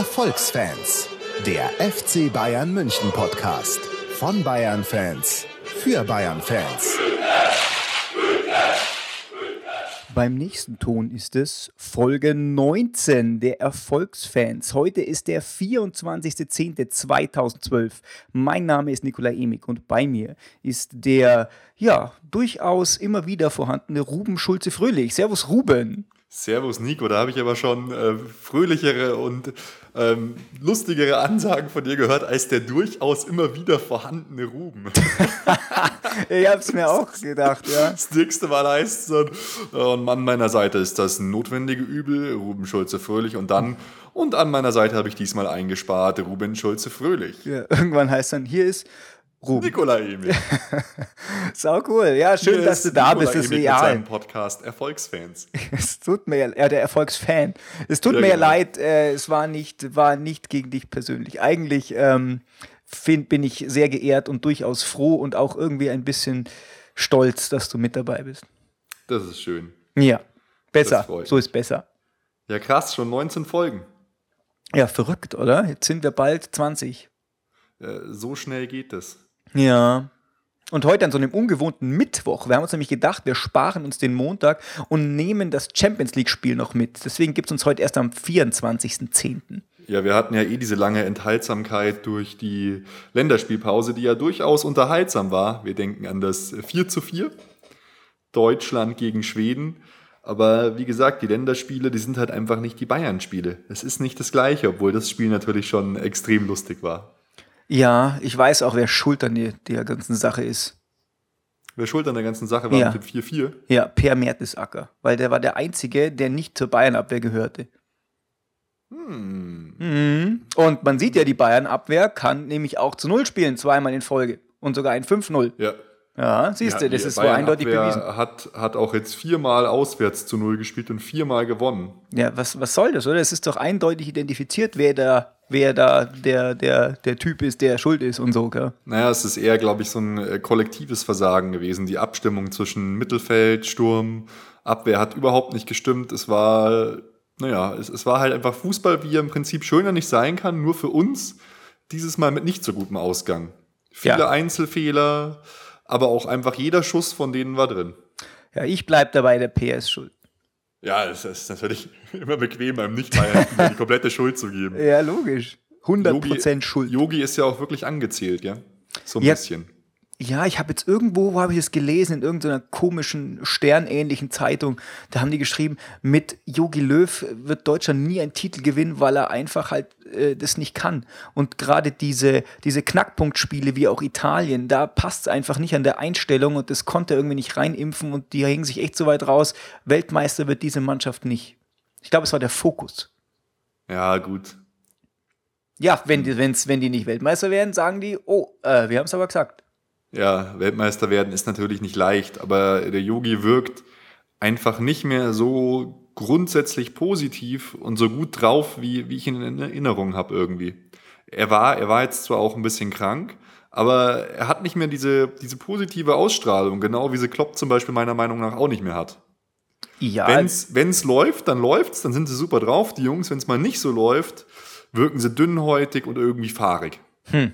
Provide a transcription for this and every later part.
Erfolgsfans, der FC Bayern München Podcast von Bayern Fans für Bayern Fans. Beim nächsten Ton ist es Folge 19 der Erfolgsfans. Heute ist der 24.10.2012. Mein Name ist Nikolai Emig und bei mir ist der, ja, durchaus immer wieder vorhandene Ruben Schulze-Fröhlich. Servus, Ruben. Servus Nico, da habe ich aber schon äh, fröhlichere und ähm, lustigere Ansagen von dir gehört als der durchaus immer wieder vorhandene Ruben. ich habe es mir auch gedacht, ja. Das nächste Mal heißt es dann, äh, und an meiner Seite ist das notwendige Übel, Ruben Schulze Fröhlich und dann, und an meiner Seite habe ich diesmal eingespart, Ruben Schulze Fröhlich. Ja, irgendwann heißt dann, hier ist Ruben. Nikolai Emil. Sau cool. Ja, schön, Hier dass du da Nikolai bist. Das ist real. Mit Podcast Erfolgsfans. es tut mir ja, der Erfolgsfan. Es tut ja, mir genau. leid, äh, es war nicht, war nicht gegen dich persönlich. Eigentlich ähm, find, bin ich sehr geehrt und durchaus froh und auch irgendwie ein bisschen stolz, dass du mit dabei bist. Das ist schön. Ja, besser. So ist besser. Ja, krass, schon 19 Folgen. Ja, verrückt, oder? Jetzt sind wir bald 20. Äh, so schnell geht es. Ja. Und heute an so einem ungewohnten Mittwoch. Wir haben uns nämlich gedacht, wir sparen uns den Montag und nehmen das Champions League-Spiel noch mit. Deswegen gibt es uns heute erst am 24.10. Ja, wir hatten ja eh diese lange Enthaltsamkeit durch die Länderspielpause, die ja durchaus unterhaltsam war. Wir denken an das 4 zu 4. Deutschland gegen Schweden. Aber wie gesagt, die Länderspiele, die sind halt einfach nicht die Bayern-Spiele. Es ist nicht das Gleiche, obwohl das Spiel natürlich schon extrem lustig war. Ja, ich weiß auch, wer schuld an der, der ganzen Sache ist. Wer schuld an der ganzen Sache war ja. mit dem 4-4? Ja, Per Mertesacker. Weil der war der Einzige, der nicht zur Bayern-Abwehr gehörte. Hm. Mhm. Und man sieht ja, die Bayern-Abwehr kann nämlich auch zu Null spielen, zweimal in Folge. Und sogar ein 5-0. Ja. Ja, siehst du, das ist so eindeutig bewiesen. Hat, hat auch jetzt viermal auswärts zu Null gespielt und viermal gewonnen. Ja, was, was soll das, oder? Es ist doch eindeutig identifiziert, wer da wer da der, der, der Typ ist, der schuld ist und so, gell? Naja, es ist eher, glaube ich, so ein äh, kollektives Versagen gewesen. Die Abstimmung zwischen Mittelfeld, Sturm, Abwehr hat überhaupt nicht gestimmt. Es war, naja, es, es war halt einfach Fußball, wie er im Prinzip schöner nicht sein kann, nur für uns dieses Mal mit nicht so gutem Ausgang. Viele ja. Einzelfehler, aber auch einfach jeder Schuss von denen war drin. Ja, ich bleibe dabei, der PS schuld. Ja, es ist natürlich immer bequem, beim Nicht-Bayern die komplette Schuld zu geben. Ja, logisch. 100% Yogi, Schuld. Yogi ist ja auch wirklich angezählt, ja? So ein ja, bisschen. Ja, ich habe jetzt irgendwo, wo habe ich es gelesen, in irgendeiner komischen, sternähnlichen Zeitung, da haben die geschrieben, mit Yogi Löw wird Deutschland nie einen Titel gewinnen, weil er einfach halt äh, das nicht kann. Und gerade diese, diese Knackpunktspiele wie auch Italien, da passt es einfach nicht an der Einstellung und das konnte er irgendwie nicht reimpfen und die hängen sich echt so weit raus. Weltmeister wird diese Mannschaft nicht. Ich glaube, es war der Fokus. Ja, gut. Ja, wenn die, wenn's, wenn die nicht Weltmeister werden, sagen die, oh, äh, wir haben es aber gesagt. Ja, Weltmeister werden ist natürlich nicht leicht, aber der Yogi wirkt einfach nicht mehr so grundsätzlich positiv und so gut drauf, wie, wie ich ihn in Erinnerung habe irgendwie. Er war, er war jetzt zwar auch ein bisschen krank, aber er hat nicht mehr diese, diese positive Ausstrahlung, genau wie sie Klopp zum Beispiel meiner Meinung nach auch nicht mehr hat. Ja. Wenn es läuft, dann läuft's, dann sind sie super drauf. Die Jungs, wenn es mal nicht so läuft, wirken sie dünnhäutig und irgendwie fahrig. Hm.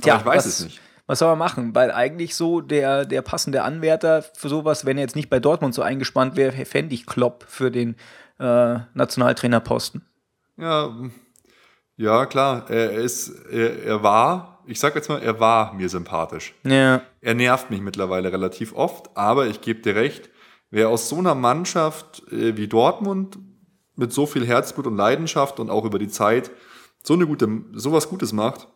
Tja, ich weiß was, es nicht. Was soll man machen? Weil eigentlich so der, der passende Anwärter für sowas, wenn er jetzt nicht bei Dortmund so eingespannt wäre, fände ich Klopp für den äh, Nationaltrainerposten. Ja, ja, klar. Er ist, er, er war, ich sag jetzt mal, er war mir sympathisch. Ja. Er nervt mich mittlerweile relativ oft, aber ich gebe dir recht, wer aus so einer Mannschaft äh, wie Dortmund mit so viel Herzblut und Leidenschaft und auch über die Zeit so eine gute, sowas Gutes macht,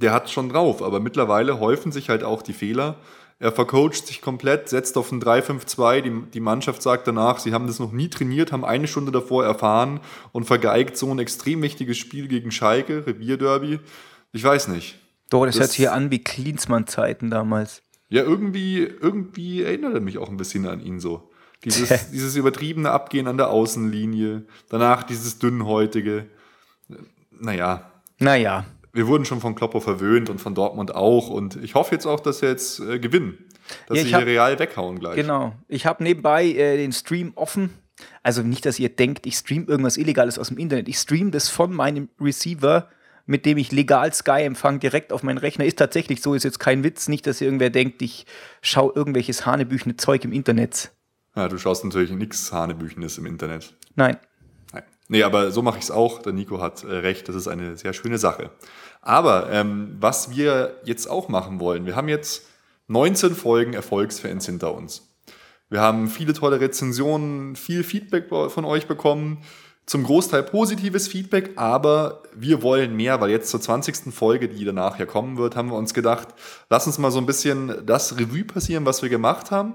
der hat schon drauf, aber mittlerweile häufen sich halt auch die Fehler. Er vercoacht sich komplett, setzt auf ein 3-5-2. Die, die Mannschaft sagt danach, sie haben das noch nie trainiert, haben eine Stunde davor erfahren und vergeigt so ein extrem wichtiges Spiel gegen Schalke, Revierderby. Ich weiß nicht. Doch, das, das hört sich hier an wie Klinsmann-Zeiten damals. Ja, irgendwie, irgendwie erinnert er mich auch ein bisschen an ihn so. Dieses, dieses übertriebene Abgehen an der Außenlinie, danach dieses dünnhäutige. Naja. Naja wir wurden schon von Kloppo verwöhnt und von Dortmund auch. Und ich hoffe jetzt auch, dass sie jetzt äh, gewinnen. Dass ja, sie hab, hier real weghauen gleich. Genau. Ich habe nebenbei äh, den Stream offen Also nicht, dass ihr denkt, ich stream irgendwas Illegales aus dem Internet. Ich stream das von meinem Receiver, mit dem ich legal Sky empfange, direkt auf meinen Rechner. Ist tatsächlich so, ist jetzt kein Witz. Nicht, dass irgendwer denkt, ich schaue irgendwelches hanebüchene Zeug im Internet. Ja, du schaust natürlich nichts Hanebüchenes im Internet. Nein. Nein. Nee, aber so mache ich es auch. Der Nico hat äh, recht, das ist eine sehr schöne Sache. Aber ähm, was wir jetzt auch machen wollen, wir haben jetzt 19 Folgen Erfolgsfans hinter uns. Wir haben viele tolle Rezensionen, viel Feedback von euch bekommen. Zum Großteil positives Feedback, aber wir wollen mehr, weil jetzt zur 20. Folge, die danach ja kommen wird, haben wir uns gedacht, lass uns mal so ein bisschen das Revue passieren, was wir gemacht haben.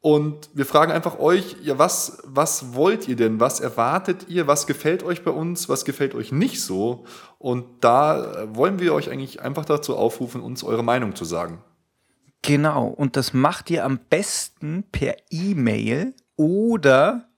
Und wir fragen einfach euch, ja, was, was wollt ihr denn? Was erwartet ihr? Was gefällt euch bei uns? Was gefällt euch nicht so? Und da wollen wir euch eigentlich einfach dazu aufrufen, uns eure Meinung zu sagen. Genau, und das macht ihr am besten per E-Mail oder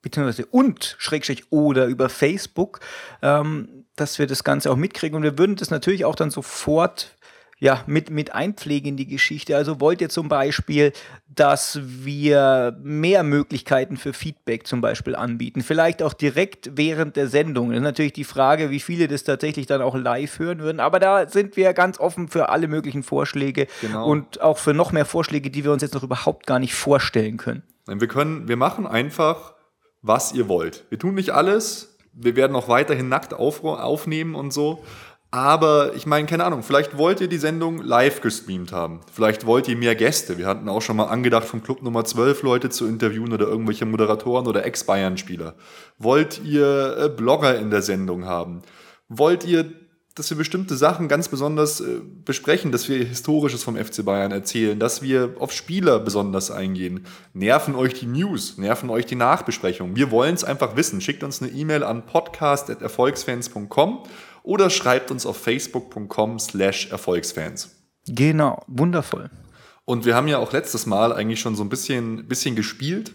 beziehungsweise und Schrägstrich oder über Facebook, ähm, dass wir das Ganze auch mitkriegen. Und wir würden das natürlich auch dann sofort ja, mit, mit einpflegen in die Geschichte. Also wollt ihr zum Beispiel, dass wir mehr Möglichkeiten für Feedback zum Beispiel anbieten? Vielleicht auch direkt während der Sendung. Das ist natürlich die Frage, wie viele das tatsächlich dann auch live hören würden. Aber da sind wir ganz offen für alle möglichen Vorschläge genau. und auch für noch mehr Vorschläge, die wir uns jetzt noch überhaupt gar nicht vorstellen können. Wir können, wir machen einfach, was ihr wollt. Wir tun nicht alles. Wir werden auch weiterhin nackt auf, aufnehmen und so. Aber ich meine, keine Ahnung, vielleicht wollt ihr die Sendung live gestreamt haben. Vielleicht wollt ihr mehr Gäste. Wir hatten auch schon mal angedacht, vom Club Nummer 12 Leute zu interviewen oder irgendwelche Moderatoren oder Ex-Bayern-Spieler. Wollt ihr äh, Blogger in der Sendung haben? Wollt ihr, dass wir bestimmte Sachen ganz besonders äh, besprechen, dass wir Historisches vom FC Bayern erzählen, dass wir auf Spieler besonders eingehen? Nerven euch die News? Nerven euch die Nachbesprechungen? Wir wollen es einfach wissen. Schickt uns eine E-Mail an podcast.erfolgsfans.com oder schreibt uns auf facebook.com slash Erfolgsfans. Genau, wundervoll. Und wir haben ja auch letztes Mal eigentlich schon so ein bisschen, bisschen gespielt.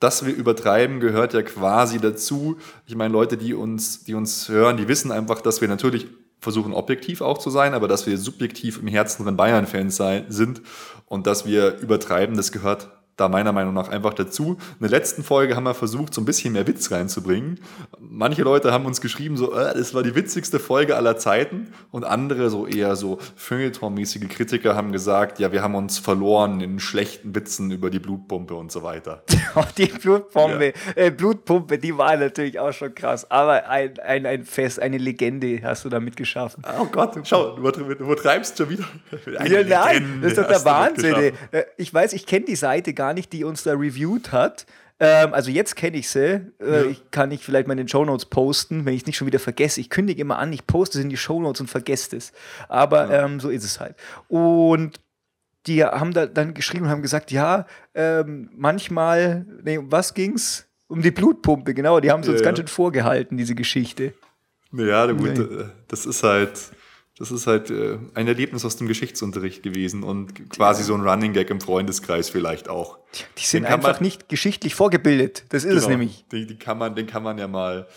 Dass wir übertreiben, gehört ja quasi dazu. Ich meine, Leute, die uns, die uns hören, die wissen einfach, dass wir natürlich versuchen, objektiv auch zu sein, aber dass wir subjektiv im Herzen von Bayern-Fans sind und dass wir übertreiben, das gehört da meiner Meinung nach einfach dazu. In der letzten Folge haben wir versucht, so ein bisschen mehr Witz reinzubringen. Manche Leute haben uns geschrieben, so, äh, das war die witzigste Folge aller Zeiten. Und andere, so eher so Feuilleton-mäßige Kritiker, haben gesagt, ja, wir haben uns verloren in schlechten Witzen über die Blutpumpe und so weiter. die Blutpumpe, ja. äh, Blutpumpe, die war natürlich auch schon krass. Aber ein, ein, ein Fest, eine Legende hast du damit geschaffen. Oh Gott, schau, du übertreibst schon wieder. ja, nein, das ist doch der Wahnsinn. Äh, ich weiß, ich kenne die Seite gar gar nicht, die uns da reviewed hat. Ähm, also jetzt kenne ich sie. Äh, ja. Ich kann nicht vielleicht mal in den Shownotes posten, wenn ich es nicht schon wieder vergesse. Ich kündige immer an, ich poste es in die Shownotes und vergesse es. Aber ja. ähm, so ist es halt. Und die haben da dann geschrieben und haben gesagt, ja, ähm, manchmal, nee, was ging's? Um die Blutpumpe, genau. Die haben es uns ja, ganz schön vorgehalten, diese Geschichte. Ja, gut, nee. das ist halt das ist halt äh, ein Erlebnis aus dem Geschichtsunterricht gewesen und quasi so ein Running Gag im Freundeskreis vielleicht auch. Die sind einfach man, nicht geschichtlich vorgebildet. Das ist genau, es nämlich. Den, den, kann man, den kann man ja mal,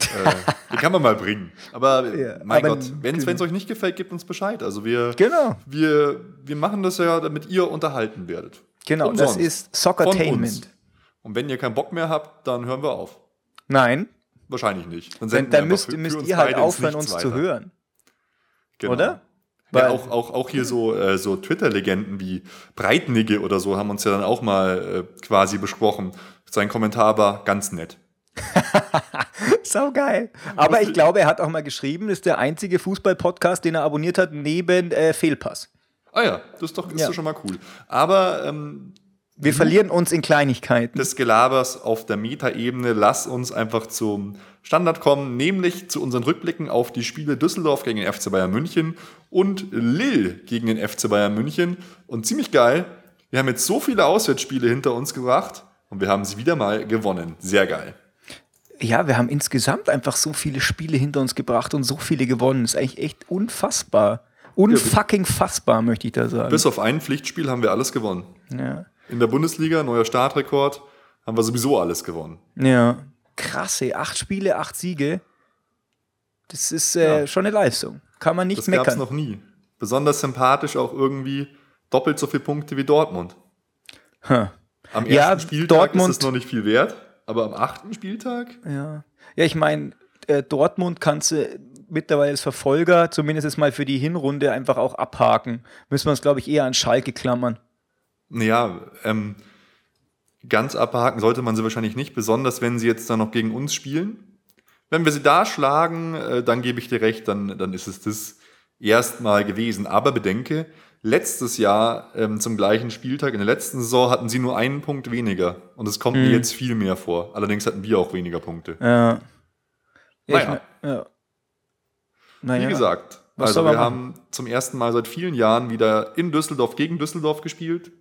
äh, den kann man mal bringen. Aber ja, mein aber Gott, wenn es genau. euch nicht gefällt, gebt uns Bescheid. Also wir, genau. wir, wir machen das ja, damit ihr unterhalten werdet. Genau, Umsonst. das ist Soccertainment. Und wenn ihr keinen Bock mehr habt, dann hören wir auf. Nein. Wahrscheinlich nicht. Dann, dann müsst, für, müsst ihr halt aufhören, uns weiter. zu hören. Genau. Oder? Ja, auch, auch, auch hier so, äh, so Twitter-Legenden wie Breitnigge oder so haben uns ja dann auch mal äh, quasi besprochen. Sein Kommentar war ganz nett. so geil. Aber ich glaube, er hat auch mal geschrieben, ist der einzige Fußball-Podcast, den er abonniert hat, neben äh, Fehlpass. Ah ja, das ist doch, ist ja. doch schon mal cool. Aber ähm, wir verlieren uns in Kleinigkeiten. Des Gelabers auf der Metaebene, lass uns einfach zum Standard kommen, nämlich zu unseren Rückblicken auf die Spiele Düsseldorf gegen den FC Bayern München und Lille gegen den FC Bayern München. Und ziemlich geil, wir haben jetzt so viele Auswärtsspiele hinter uns gebracht und wir haben sie wieder mal gewonnen. Sehr geil. Ja, wir haben insgesamt einfach so viele Spiele hinter uns gebracht und so viele gewonnen. Das ist eigentlich echt unfassbar. Unfucking fassbar, möchte ich da sagen. Bis auf ein Pflichtspiel haben wir alles gewonnen. Ja in der Bundesliga, neuer Startrekord, haben wir sowieso alles gewonnen. Ja, krass, ey. Acht Spiele, acht Siege. Das ist äh, ja. schon eine Leistung. Kann man nicht das meckern. Das gab es noch nie. Besonders sympathisch auch irgendwie doppelt so viele Punkte wie Dortmund. Huh. Am ersten ja, Spieltag Dortmund, ist es noch nicht viel wert, Aber am achten Spieltag? Ja. Ja, ich meine, äh, Dortmund kannst du mittlerweile als Verfolger, zumindest jetzt mal für die Hinrunde, einfach auch abhaken. Müssen wir uns, glaube ich, eher an Schalke klammern. Ja, ähm, ganz abhaken sollte man sie wahrscheinlich nicht, besonders wenn sie jetzt dann noch gegen uns spielen. Wenn wir sie da schlagen, äh, dann gebe ich dir recht, dann, dann ist es das erstmal gewesen. Aber bedenke, letztes Jahr ähm, zum gleichen Spieltag, in der letzten Saison hatten sie nur einen Punkt weniger. Und es kommt mir Mhm. jetzt viel mehr vor. Allerdings hatten wir auch weniger Punkte. Ja. Ja, ich Naja. mein- ja. Wie Naja. gesagt, Was also wir haben zum ersten Mal seit vielen Jahren wieder in Düsseldorf gegen Düsseldorf gespielt.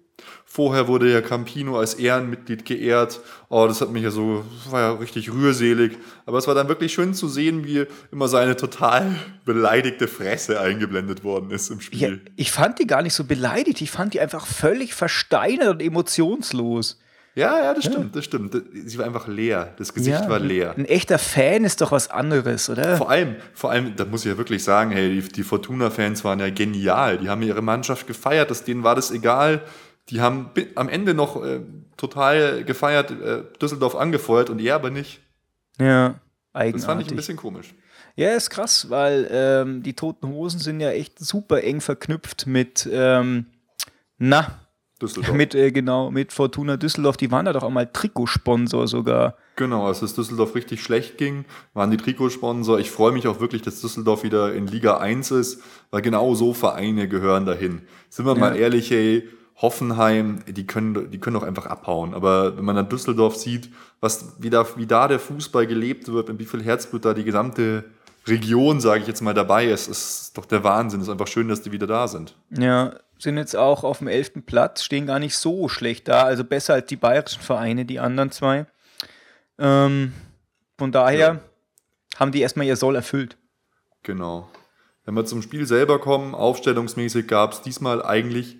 Vorher wurde ja Campino als Ehrenmitglied geehrt. Oh, das hat mich ja so, das war ja richtig rührselig. Aber es war dann wirklich schön zu sehen, wie immer seine total beleidigte Fresse eingeblendet worden ist im Ja, Spiel. ich fand die gar nicht so beleidigt. Ich fand die einfach völlig versteinert und emotionslos. Ja, ja, das stimmt, das stimmt. Sie war einfach leer. Das Gesicht war leer. Ein echter Fan ist doch was anderes, oder? Vor allem, vor allem, da muss ich ja wirklich sagen, hey, die, die Fortuna-Fans waren ja genial. Die haben ihre Mannschaft gefeiert, das, denen war das egal. Die haben am Ende noch äh, total gefeiert, äh, Düsseldorf angefeuert und er aber nicht. Ja, Das fand ich ein bisschen komisch. Ja, ist krass, weil ähm, die Toten Hosen sind ja echt super eng verknüpft mit, ähm, na, Düsseldorf. mit, äh, genau, mit Fortuna Düsseldorf. Die waren da doch auch mal Trikotsponsor sogar. Genau, als es Düsseldorf richtig schlecht ging, waren die Trikotsponsor. Ich freue mich auch wirklich, dass Düsseldorf wieder in Liga 1 ist, weil genau so Vereine gehören dahin. Sind wir mal Ja. ehrlich, hey, Hoffenheim, die können, die können doch einfach abhauen. Aber wenn man dann Düsseldorf sieht, was, wie, da, wie da der Fußball gelebt wird und wie viel Herzblut da die gesamte Region, sage ich jetzt mal, dabei ist, ist doch der Wahnsinn. Ist einfach schön, dass die wieder da sind. Ja, sind jetzt auch auf dem elften Platz, stehen gar nicht so schlecht da. Also besser als die bayerischen Vereine, die anderen zwei. Ähm, von daher Ja. haben die erstmal ihr Soll erfüllt. Genau. Wenn wir zum Spiel selber kommen, aufstellungsmäßig gab es diesmal eigentlich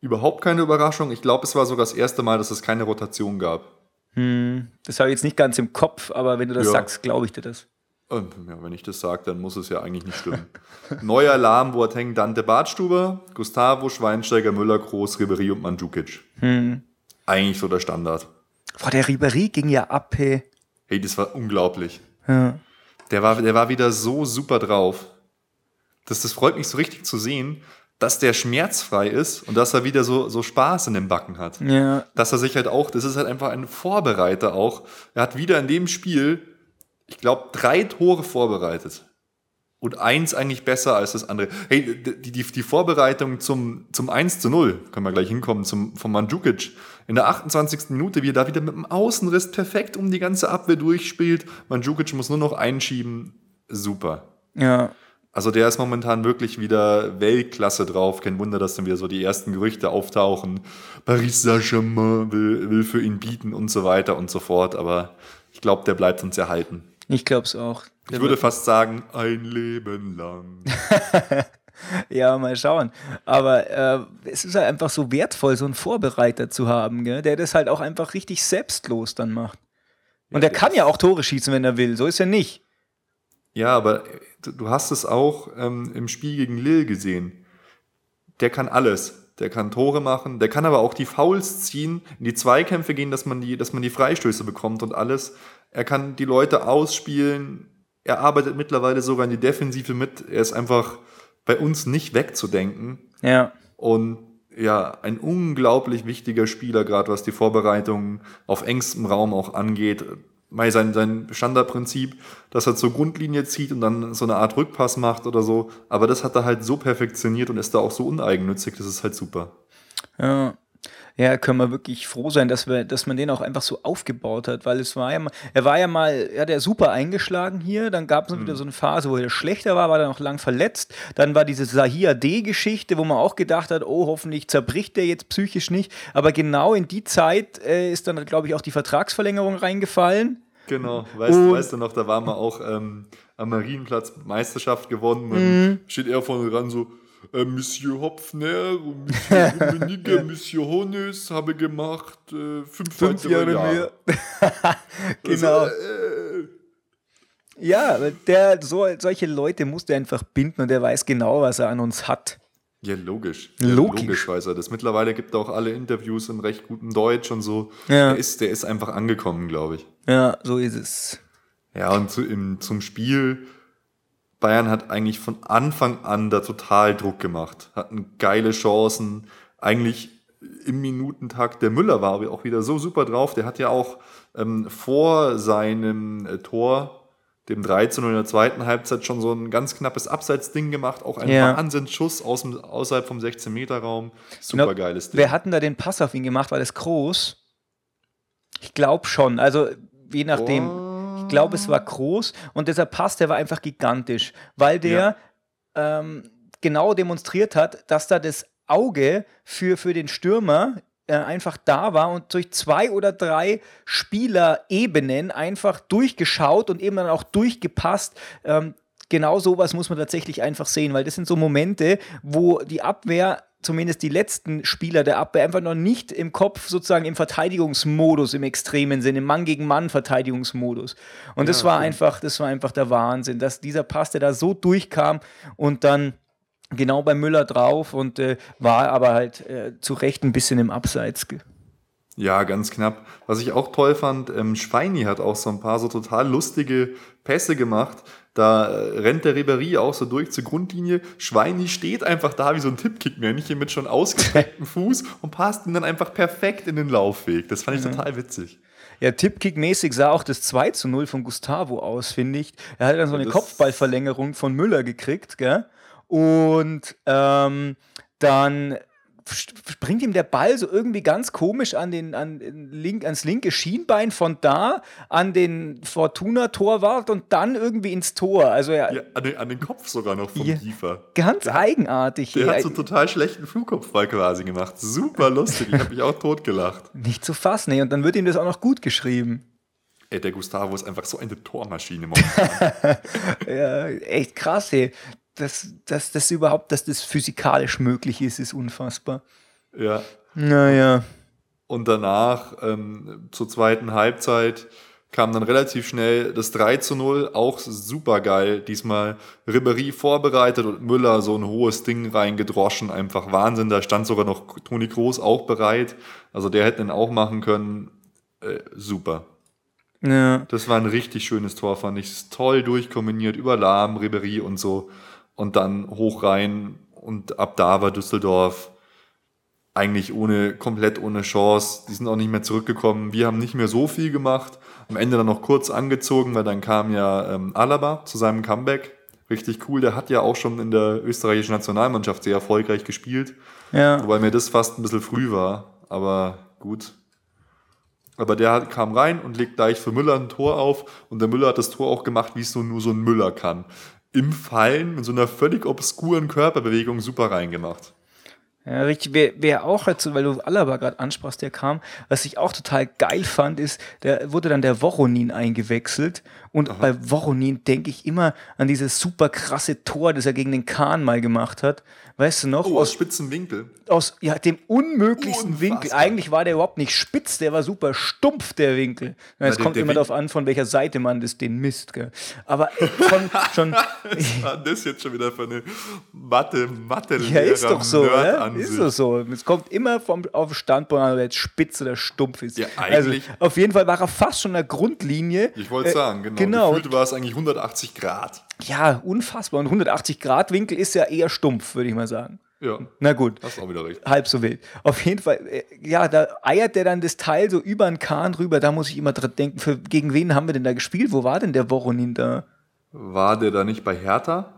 überhaupt keine Überraschung. Ich glaube, es war sogar das erste Mal, dass es keine Rotation gab. Hm, das habe ich jetzt nicht ganz im Kopf, aber wenn du das Ja. sagst, glaube ich dir das. Und, ja, wenn ich das sage, dann muss es ja eigentlich nicht stimmen. Neuer Alarm, Boateng, Dante Bartstuber, Gustavo, Schweinsteiger, Müller, Groß, Ribery und Mandzukic. Hm. Eigentlich so der Standard. Boah, der Ribéry ging ja ab, hey. Hey, das war unglaublich. Ja. Der war, der war wieder so super drauf. Das, das freut mich so richtig zu sehen, dass der schmerzfrei ist und dass er wieder so, so Spaß in den Backen hat. ja. dass er sich halt auch, das ist halt einfach ein Vorbereiter auch. Er hat wieder in dem Spiel, ich glaube, drei Tore vorbereitet. Und eins eigentlich besser als das andere. Hey, die, die, die Vorbereitung zum, zum 1 zu 0, können wir gleich hinkommen, zum, von Mandzukic. In der 28. Minute, wie er da wieder mit dem Außenriss perfekt um die ganze Abwehr durchspielt. Mandzukic muss nur noch einschieben. Super. Ja. Also der ist momentan wirklich wieder Weltklasse drauf. Kein Wunder, dass dann wieder so die ersten Gerüchte auftauchen. Paris Saint-Germain will, will für ihn bieten und so weiter und so fort. Aber ich glaube, der bleibt uns erhalten. Ich glaube es auch. Ich würde fast sagen, ein Leben lang. Ja, mal schauen. Aber äh, es ist halt einfach so wertvoll, so einen Vorbereiter zu haben, gell? der das halt auch einfach richtig selbstlos dann macht. Und der kann ja auch Tore schießen, wenn er will. So ist er nicht. Ja, aber du- hast es auch ähm, im Spiel gegen Lille gesehen. Der kann alles. Der kann Tore machen, der kann aber auch die Fouls ziehen, in die Zweikämpfe gehen, dass man die, dass man die Freistöße bekommt und alles. Er kann die Leute ausspielen. Er arbeitet mittlerweile sogar in die Defensive mit. Er ist einfach bei uns nicht wegzudenken. Ja. Und ja, ein unglaublich wichtiger Spieler, gerade was die Vorbereitung auf engstem Raum auch angeht. Mal sein, sein Standardprinzip, dass er zur Grundlinie zieht und dann so eine Art Rückpass macht oder so. Aber das hat er halt so perfektioniert und ist da auch so uneigennützig, das ist halt super. Ja. Ja, können wir wirklich froh sein, dass, wir, dass man den auch einfach so aufgebaut hat, weil es war ja mal, er war ja mal, er hat ja super eingeschlagen hier, dann gab es wieder so eine Phase, wo er schlechter war, war dann auch lang verletzt, dann war diese Sahia D-Geschichte, wo man auch gedacht hat, oh, hoffentlich zerbricht der jetzt psychisch nicht, aber genau in die Zeit äh, ist dann, glaube ich, auch die Vertragsverlängerung reingefallen. Genau, weißt, Und- du, weißt du noch, da waren wir auch ähm, am Marienplatz Meisterschaft gewonnen. Dann steht er vorne dran so, äh, Monsieur Hopfner, Monsieur Rummenigge, Monsieur Honnes habe gemacht, äh, fünf, Fünf Jahre mehr. Also, genau. äh, Ja, der, so, solche Leute muss der einfach binden und der weiß genau, was er an uns hat. Ja, logisch. Logisch. Ja, logisch weiß er das. Mittlerweile gibt er auch alle Interviews in recht gutem Deutsch und so. Ja. Der, ist, der ist einfach angekommen, glaube ich. Ja, so ist es. Ja, und zu, im, zum Spiel, Bayern hat eigentlich von Anfang an da total Druck gemacht, hatten geile Chancen, eigentlich im Minutentakt. Der Müller war aber auch wieder so super drauf, der hat ja auch ähm, vor seinem äh, Tor, dem 13 in der zweiten Halbzeit, schon so ein ganz knappes Abseitsding gemacht, auch ein Ja. Wahnsinnsschuss aus dem, außerhalb vom 16-Meter-Raum. Super Genau. geiles Ding. Wer hat denn da den Pass auf ihn gemacht? War das groß? Ich glaube schon. Also je nachdem. Ich glaube, es war groß und dieser Pass, der war einfach gigantisch, weil der ähm, genau demonstriert hat, dass da das Auge für, für den Stürmer äh, einfach da war und durch zwei oder drei Spielerebenen einfach durchgeschaut und eben dann auch durchgepasst. Ähm, genau sowas muss man tatsächlich einfach sehen, weil das sind so Momente, wo die Abwehr zumindest die letzten Spieler der Abwehr einfach noch nicht im Kopf sozusagen im Verteidigungsmodus im extremen Sinne, im Mann gegen Mann Verteidigungsmodus. Und das Ja, war stimmt. einfach, das war einfach der Wahnsinn, dass dieser Pass, der da so durchkam und dann genau bei Müller drauf und äh, war aber halt äh, zu Recht ein bisschen im Abseits. Ja, ganz knapp. Was ich auch toll fand, ähm, Schweini hat auch so ein paar so total lustige Pässe gemacht. Da äh, rennt der Ribéry auch so durch zur Grundlinie. Schweini steht einfach da wie so ein Tippkick-Männchen mit schon ausgestrecktem Fuß und passt ihn dann einfach perfekt in den Laufweg. Das fand ich total witzig. Ja, Tippkick-mäßig sah auch das 2 zu 0 von Gustavo aus, finde ich. Er hat dann so eine Das- Kopfballverlängerung von Müller gekriegt, gell? Und ähm, dann springt ihm der Ball so irgendwie ganz komisch an den, an link, ans linke Schienbein von da an den Fortuna-Torwart und dann irgendwie ins Tor. Also er, Ja, an, den, an den Kopf sogar noch vom Ja. Kiefer. ganz eigenartig. Der Ja, hat so einen total schlechten Flugkopfball quasi gemacht. Super lustig. Ich habe mich auch totgelacht. nicht zu fassen. ey. Und dann wird ihm das auch noch gut geschrieben. Ey, der Gustavo ist einfach so eine Tormaschine. Ja, echt krass, ey. Dass, dass das überhaupt, dass das physikalisch möglich ist, ist unfassbar. ja. Naja. Und danach, ähm, zur zweiten Halbzeit, kam dann relativ schnell das 3 zu 0, auch super geil. Diesmal Ribéry vorbereitet und Müller so ein hohes Ding reingedroschen. Einfach Wahnsinn. Da stand sogar noch Toni Kroos auch bereit. Also der hätte ihn auch machen können. Äh, super. Ja. Das war ein richtig schönes Tor, fand ich. Toll durchkombiniert über Lahm, Ribéry und so. Und dann hoch rein. Und ab da war Düsseldorf eigentlich ohne, komplett ohne Chance. Die sind auch nicht mehr zurückgekommen. Wir haben nicht mehr so viel gemacht. Am Ende dann noch kurz angezogen, weil dann kam ja ähm, Alaba zu seinem Comeback. Richtig cool. Der hat ja auch schon in der österreichischen Nationalmannschaft sehr erfolgreich gespielt. Ja. Wobei mir das fast ein bisschen früh war. Aber gut. Aber der kam rein und legt gleich für Müller ein Tor auf. Und der Müller hat das Tor auch gemacht, wie es so, nur so ein Müller kann. Im Fallen mit so einer völlig obskuren Körperbewegung super reingemacht. Ja, richtig. Wer, wer auch dazu, weil du Alaba gerade ansprachst, der kam, was ich auch total geil fand, ist, der wurde dann der Voronin eingewechselt. Und bei Voronin denke ich immer an dieses super krasse Tor, das er gegen den Kahn mal gemacht hat. Weißt du noch? Oh, aus aus, spitzen Winkel. aus ja, dem unmöglichsten Unfassbar. Winkel. Eigentlich war der überhaupt nicht spitz, der war super stumpf, der Winkel. Ja, es der- kommt der immer darauf an, von welcher Seite man das den misst. Gell? Aber schon, schon Was war das jetzt schon wieder für eine Mathe, Mathe Ja, ist doch so? Nerd-Ansicht? Ist doch so. Es kommt immer vom, auf den Standpunkt an, ob er jetzt spitz oder stumpf ist. Ja, also, eigentlich- auf jeden Fall war er fast schon in der Grundlinie. Ich wollte Äh, sagen, genau. Genau. Gefühlt war es eigentlich 180 Grad. Ja, unfassbar. Und 180 Grad Winkel ist ja eher stumpf, würde ich mal sagen. Ja, Na gut. hast auch wieder recht. Halb so wild. Auf jeden Fall, äh, ja, da eiert der dann das Teil so über den Kahn rüber. Da muss ich immer dran denken, für, gegen wen haben wir denn da gespielt? Wo war denn der Voronin da? War der da nicht bei Hertha?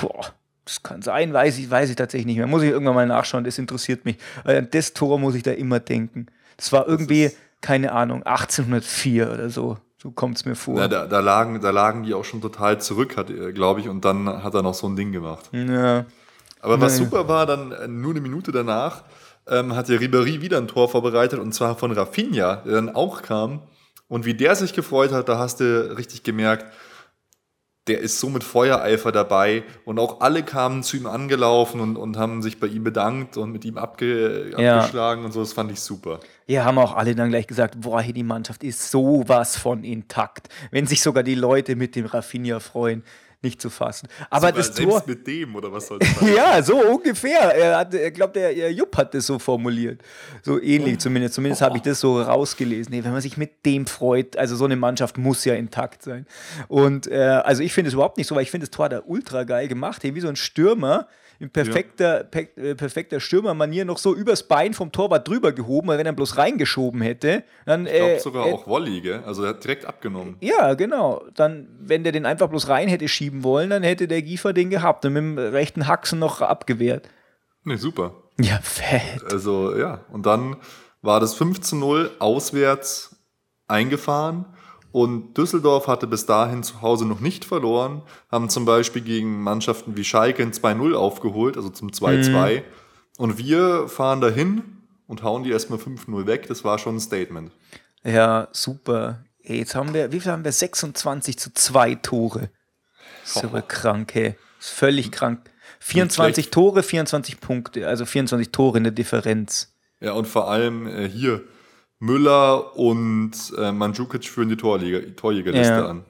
Boah, das kann sein, weiß ich, weiß ich tatsächlich nicht mehr. Muss ich irgendwann mal nachschauen, das interessiert mich. Weil An das Tor muss ich da immer denken. Das war irgendwie, ist- keine Ahnung, 1804 oder so. So kommt es mir vor. Na, da, da, lagen, da lagen die auch schon total zurück, glaube ich, und dann hat er noch so ein Ding gemacht. ja. Aber was Naja. super war, dann äh, nur eine Minute danach ähm, hat der Ribéry wieder ein Tor vorbereitet und zwar von Rafinha, der dann auch kam. Und wie der sich gefreut hat, da hast du richtig gemerkt, der ist so mit Feuereifer dabei und auch alle kamen zu ihm angelaufen und, und haben sich bei ihm bedankt und mit ihm abge, Ja. abgeschlagen und so. Das fand ich super. Ja, haben auch alle dann gleich gesagt, boah, hier die Mannschaft ist sowas von intakt. Wenn sich sogar die Leute mit dem Rafinha freuen. Nicht zu fassen. Aber das selbst Tor. mit dem, oder was soll das sein? Ja, so ungefähr. Er, hat, er glaubt, der, der Jupp hat das so formuliert. So ähnlich zumindest. Zumindest habe ich das so rausgelesen. Nee, wenn man sich mit dem freut, also so eine Mannschaft muss ja intakt sein. Und äh, also ich finde es überhaupt nicht so, weil ich finde das Tor da ultra geil gemacht. Hey, wie so ein Stürmer in perfekter, per, äh, perfekter Stürmermanier noch so übers Bein vom Torwart drüber gehoben, weil wenn er bloß reingeschoben hätte, dann. Ich glaube äh, sogar äh, auch Volley, gell? Also er hat direkt abgenommen. ja, genau. Dann, wenn der den einfach bloß rein hätte schieben wollen, dann hätte der Giefer den gehabt und mit dem rechten Haxen noch abgewehrt. Ne, super. Ja, fett. Also ja, und dann war das 5 zu 0 auswärts eingefahren und Düsseldorf hatte bis dahin zu Hause noch nicht verloren, haben zum Beispiel gegen Mannschaften wie Schalke ein 2-0 aufgeholt, also zum 2-2. Und wir fahren dahin und hauen die erstmal 5-0 weg. Das war schon ein Statement. Ja, super. Jetzt haben wir, wie viel haben wir? 26 zu 2 Tore. So Oh. krank, ey. Ist völlig krank. 24 schlecht. Tore, 24 Punkte, also 24 Tore in der Differenz. Ja, und vor allem äh, hier Müller und äh, Mandzukic führen die Torliga, Torjägerliste Ja. an.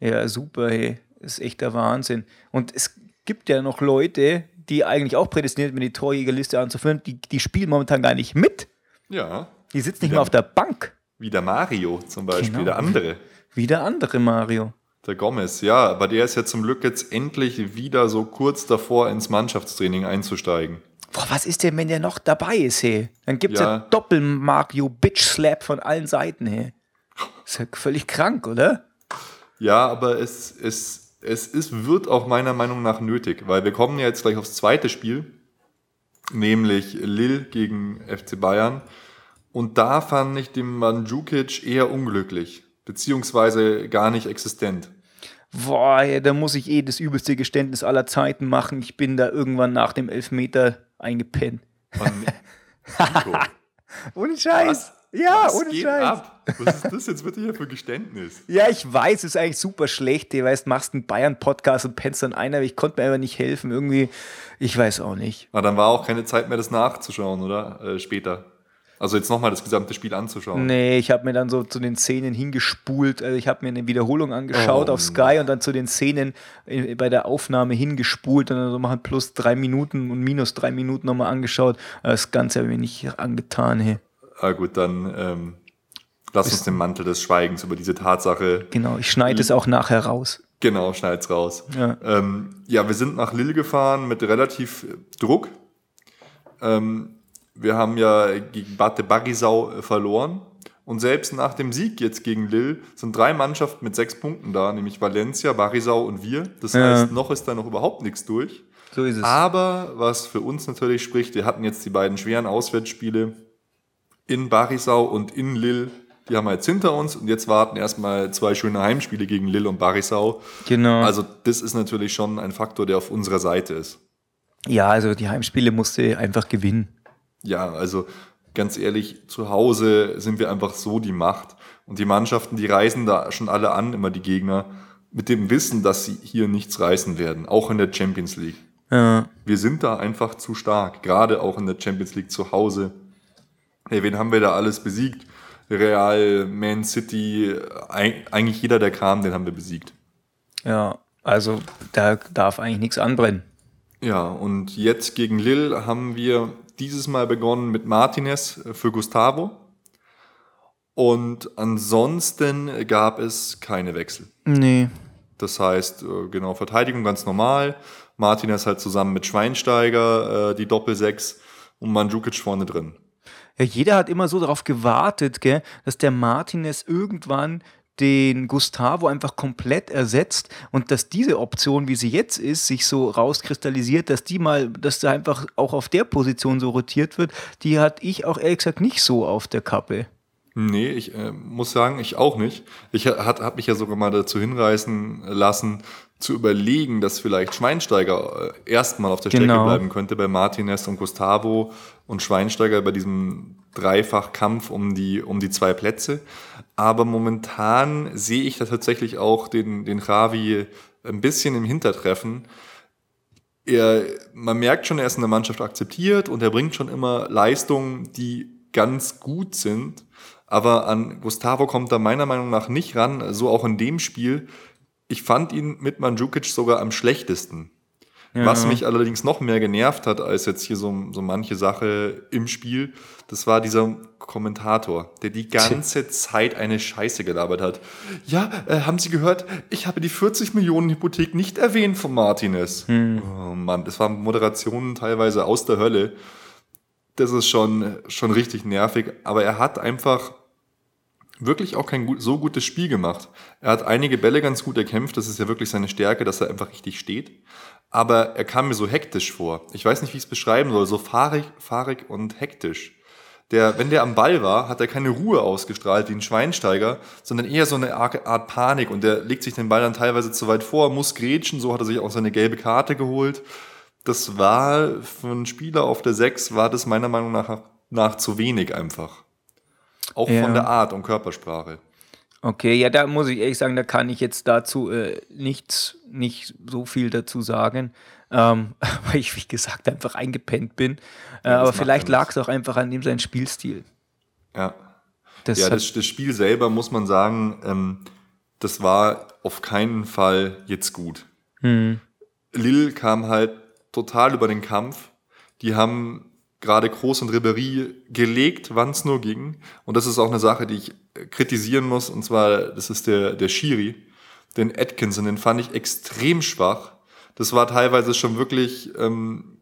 Ja, super, hey. Ist echt der Wahnsinn. Und es gibt ja noch Leute, die eigentlich auch prädestiniert sind, die Torjägerliste anzuführen, die, die spielen momentan gar nicht mit. Ja, Die sitzen nicht mehr auf der Bank. wie der Mario zum Beispiel, Genau. der andere. Wie der andere Mario. Der Gomez, ja, aber der ist ja zum Glück jetzt endlich wieder so kurz davor ins Mannschaftstraining einzusteigen. Boah, was ist denn, wenn der noch dabei ist, hey? Dann gibt es ja, Ja. Doppel-Mario-Bitch-Slap von allen Seiten, hey. Ist ja völlig krank, oder? Ja, aber es, es, es ist, wird auch meiner Meinung nach nötig, weil wir kommen ja jetzt gleich aufs zweite Spiel, nämlich Lille gegen FC Bayern. Und da fand ich den Mandzukic eher unglücklich, beziehungsweise gar nicht existent. Boah, da muss ich eh das übelste Geständnis aller Zeiten machen. Ich bin da irgendwann nach dem Elfmeter eingepennt. Nico, Ohne Scheiß. Was? Ja, was ohne geht Scheiß. ab? Was ist das jetzt bitte hier für Geständnis? Ja, ich weiß, es ist eigentlich super schlecht. Du weißt, machst einen Bayern-Podcast und pennst dann ein, aber ich konnte mir einfach nicht helfen. Irgendwie, ich weiß auch nicht. Na, dann war auch keine Zeit mehr, das nachzuschauen, oder? Äh, später. Also jetzt nochmal das gesamte Spiel anzuschauen. Nee, ich habe mir dann so zu den Szenen hingespult. Also ich habe mir eine Wiederholung angeschaut Oh auf Sky und dann zu den Szenen äh, bei der Aufnahme hingespult und dann so mal plus drei Minuten und minus drei Minuten nochmal angeschaut. Das Ganze habe ich mir nicht angetan. Hey. Ah, gut, dann ähm, lass uns den Mantel des Schweigens über diese Tatsache. Genau, ich schneide es auch nachher raus. Genau, schneid's raus. Ja. Ähm, ja, wir sind nach Lille gefahren mit relativ äh, Druck. Ähm, wir haben ja gegen Bate Barisau äh, verloren. Und selbst nach dem Sieg jetzt gegen Lille sind drei Mannschaften mit sechs Punkten da, nämlich Valencia, Barisau und wir. Das Ja. heißt, noch ist da noch überhaupt nichts durch. So ist es. Aber was für uns natürlich spricht, wir hatten jetzt die beiden schweren Auswärtsspiele in Barisau und in Lille. Die haben wir jetzt hinter uns und jetzt warten erstmal zwei schöne Heimspiele gegen Lille und Barisau. Genau. Also das ist natürlich schon ein Faktor, der auf unserer Seite ist. ja, also die Heimspiele musste einfach gewinnen. Ja, also ganz ehrlich, zu Hause sind wir einfach so die Macht. Und die Mannschaften, die reisen da schon alle an, immer die Gegner, mit dem Wissen, dass sie hier nichts reißen werden, auch in der Champions League. Ja. Wir sind da einfach zu stark, gerade auch in der Champions League zu Hause. Hey, wen haben wir da alles besiegt? Real, Man City, eig- eigentlich jeder, der kam, den haben wir besiegt. ja, also da darf eigentlich nichts anbrennen. Ja, und jetzt gegen Lille haben wir dieses Mal begonnen mit Martinez für Gustavo. Und ansonsten gab es keine Wechsel. Nee. Das heißt, äh, genau, Verteidigung ganz normal. Martinez halt zusammen mit Schweinsteiger, äh, die Doppelsechs und Mandzukic vorne drin. Ja, jeder hat immer so darauf gewartet, gell, dass der Martinez irgendwann den Gustavo einfach komplett ersetzt und dass diese Option, wie sie jetzt ist, sich so rauskristallisiert, dass die mal, dass da einfach auch auf der Position so rotiert wird, die hatte ich auch ehrlich gesagt nicht so auf der Kappe. Nee, ich äh, muss sagen, ich auch nicht. Ich hat, hab mich ja sogar mal dazu hinreißen lassen, zu überlegen, dass vielleicht Schweinsteiger äh, erstmal auf der Strecke Genau. bleiben könnte bei Martinez und Gustavo und Schweinsteiger bei diesem Dreifachkampf um die, um die zwei Plätze. Aber momentan sehe ich da tatsächlich auch den, den Javi ein bisschen im Hintertreffen. Er, man merkt schon, er ist in der Mannschaft akzeptiert und er bringt schon immer Leistungen, die ganz gut sind. Aber an Gustavo kommt da meiner Meinung nach nicht ran, so auch in dem Spiel. ich fand ihn mit Mandzukic sogar am schlechtesten. Was mich allerdings noch mehr genervt hat, als jetzt hier so, so manche Sache im Spiel, das war dieser Kommentator, der die ganze Zeit eine Scheiße gelabert hat. Ja, äh, haben Sie gehört, ich habe die 40 Millionen Hypothek nicht erwähnt von Martinez. Oh Mann, das waren Moderationen teilweise aus der Hölle. Das ist schon, schon richtig nervig, aber er hat einfach wirklich auch kein so gutes Spiel gemacht. Er hat einige Bälle ganz gut erkämpft, das ist ja wirklich seine Stärke, dass er einfach richtig steht. Aber er kam mir so hektisch vor. Ich weiß nicht, wie ich es beschreiben soll, so fahrig, fahrig und hektisch. Der, wenn der am Ball war, hat er keine Ruhe ausgestrahlt wie ein Schweinsteiger, sondern eher so eine Art Panik und der legt sich den Ball dann teilweise zu weit vor, muss grätschen, so hat er sich auch seine gelbe Karte geholt. Das war für einen Spieler auf der 6 war das meiner Meinung nach, nach zu wenig einfach. Auch Ja. von der Art und Körpersprache. Okay, ja, da muss ich ehrlich sagen, da kann ich jetzt dazu äh, nichts, nicht so viel dazu sagen, ähm, weil ich, wie gesagt, einfach eingepennt bin. Äh, Ja, aber vielleicht lag es auch einfach an dem seinen Spielstil. Ja. Das Ja, das, das Spiel selber muss man sagen, ähm, das war auf keinen Fall jetzt gut. hm, Lille kam halt total über den Kampf. Die haben gerade Groß und Ribéry gelegt, wann es nur ging. Und das ist auch eine Sache, die ich äh, kritisieren muss. Und zwar, das ist der, der Schiri, den Atkinson, den fand ich extrem schwach. Das war teilweise schon wirklich ähm,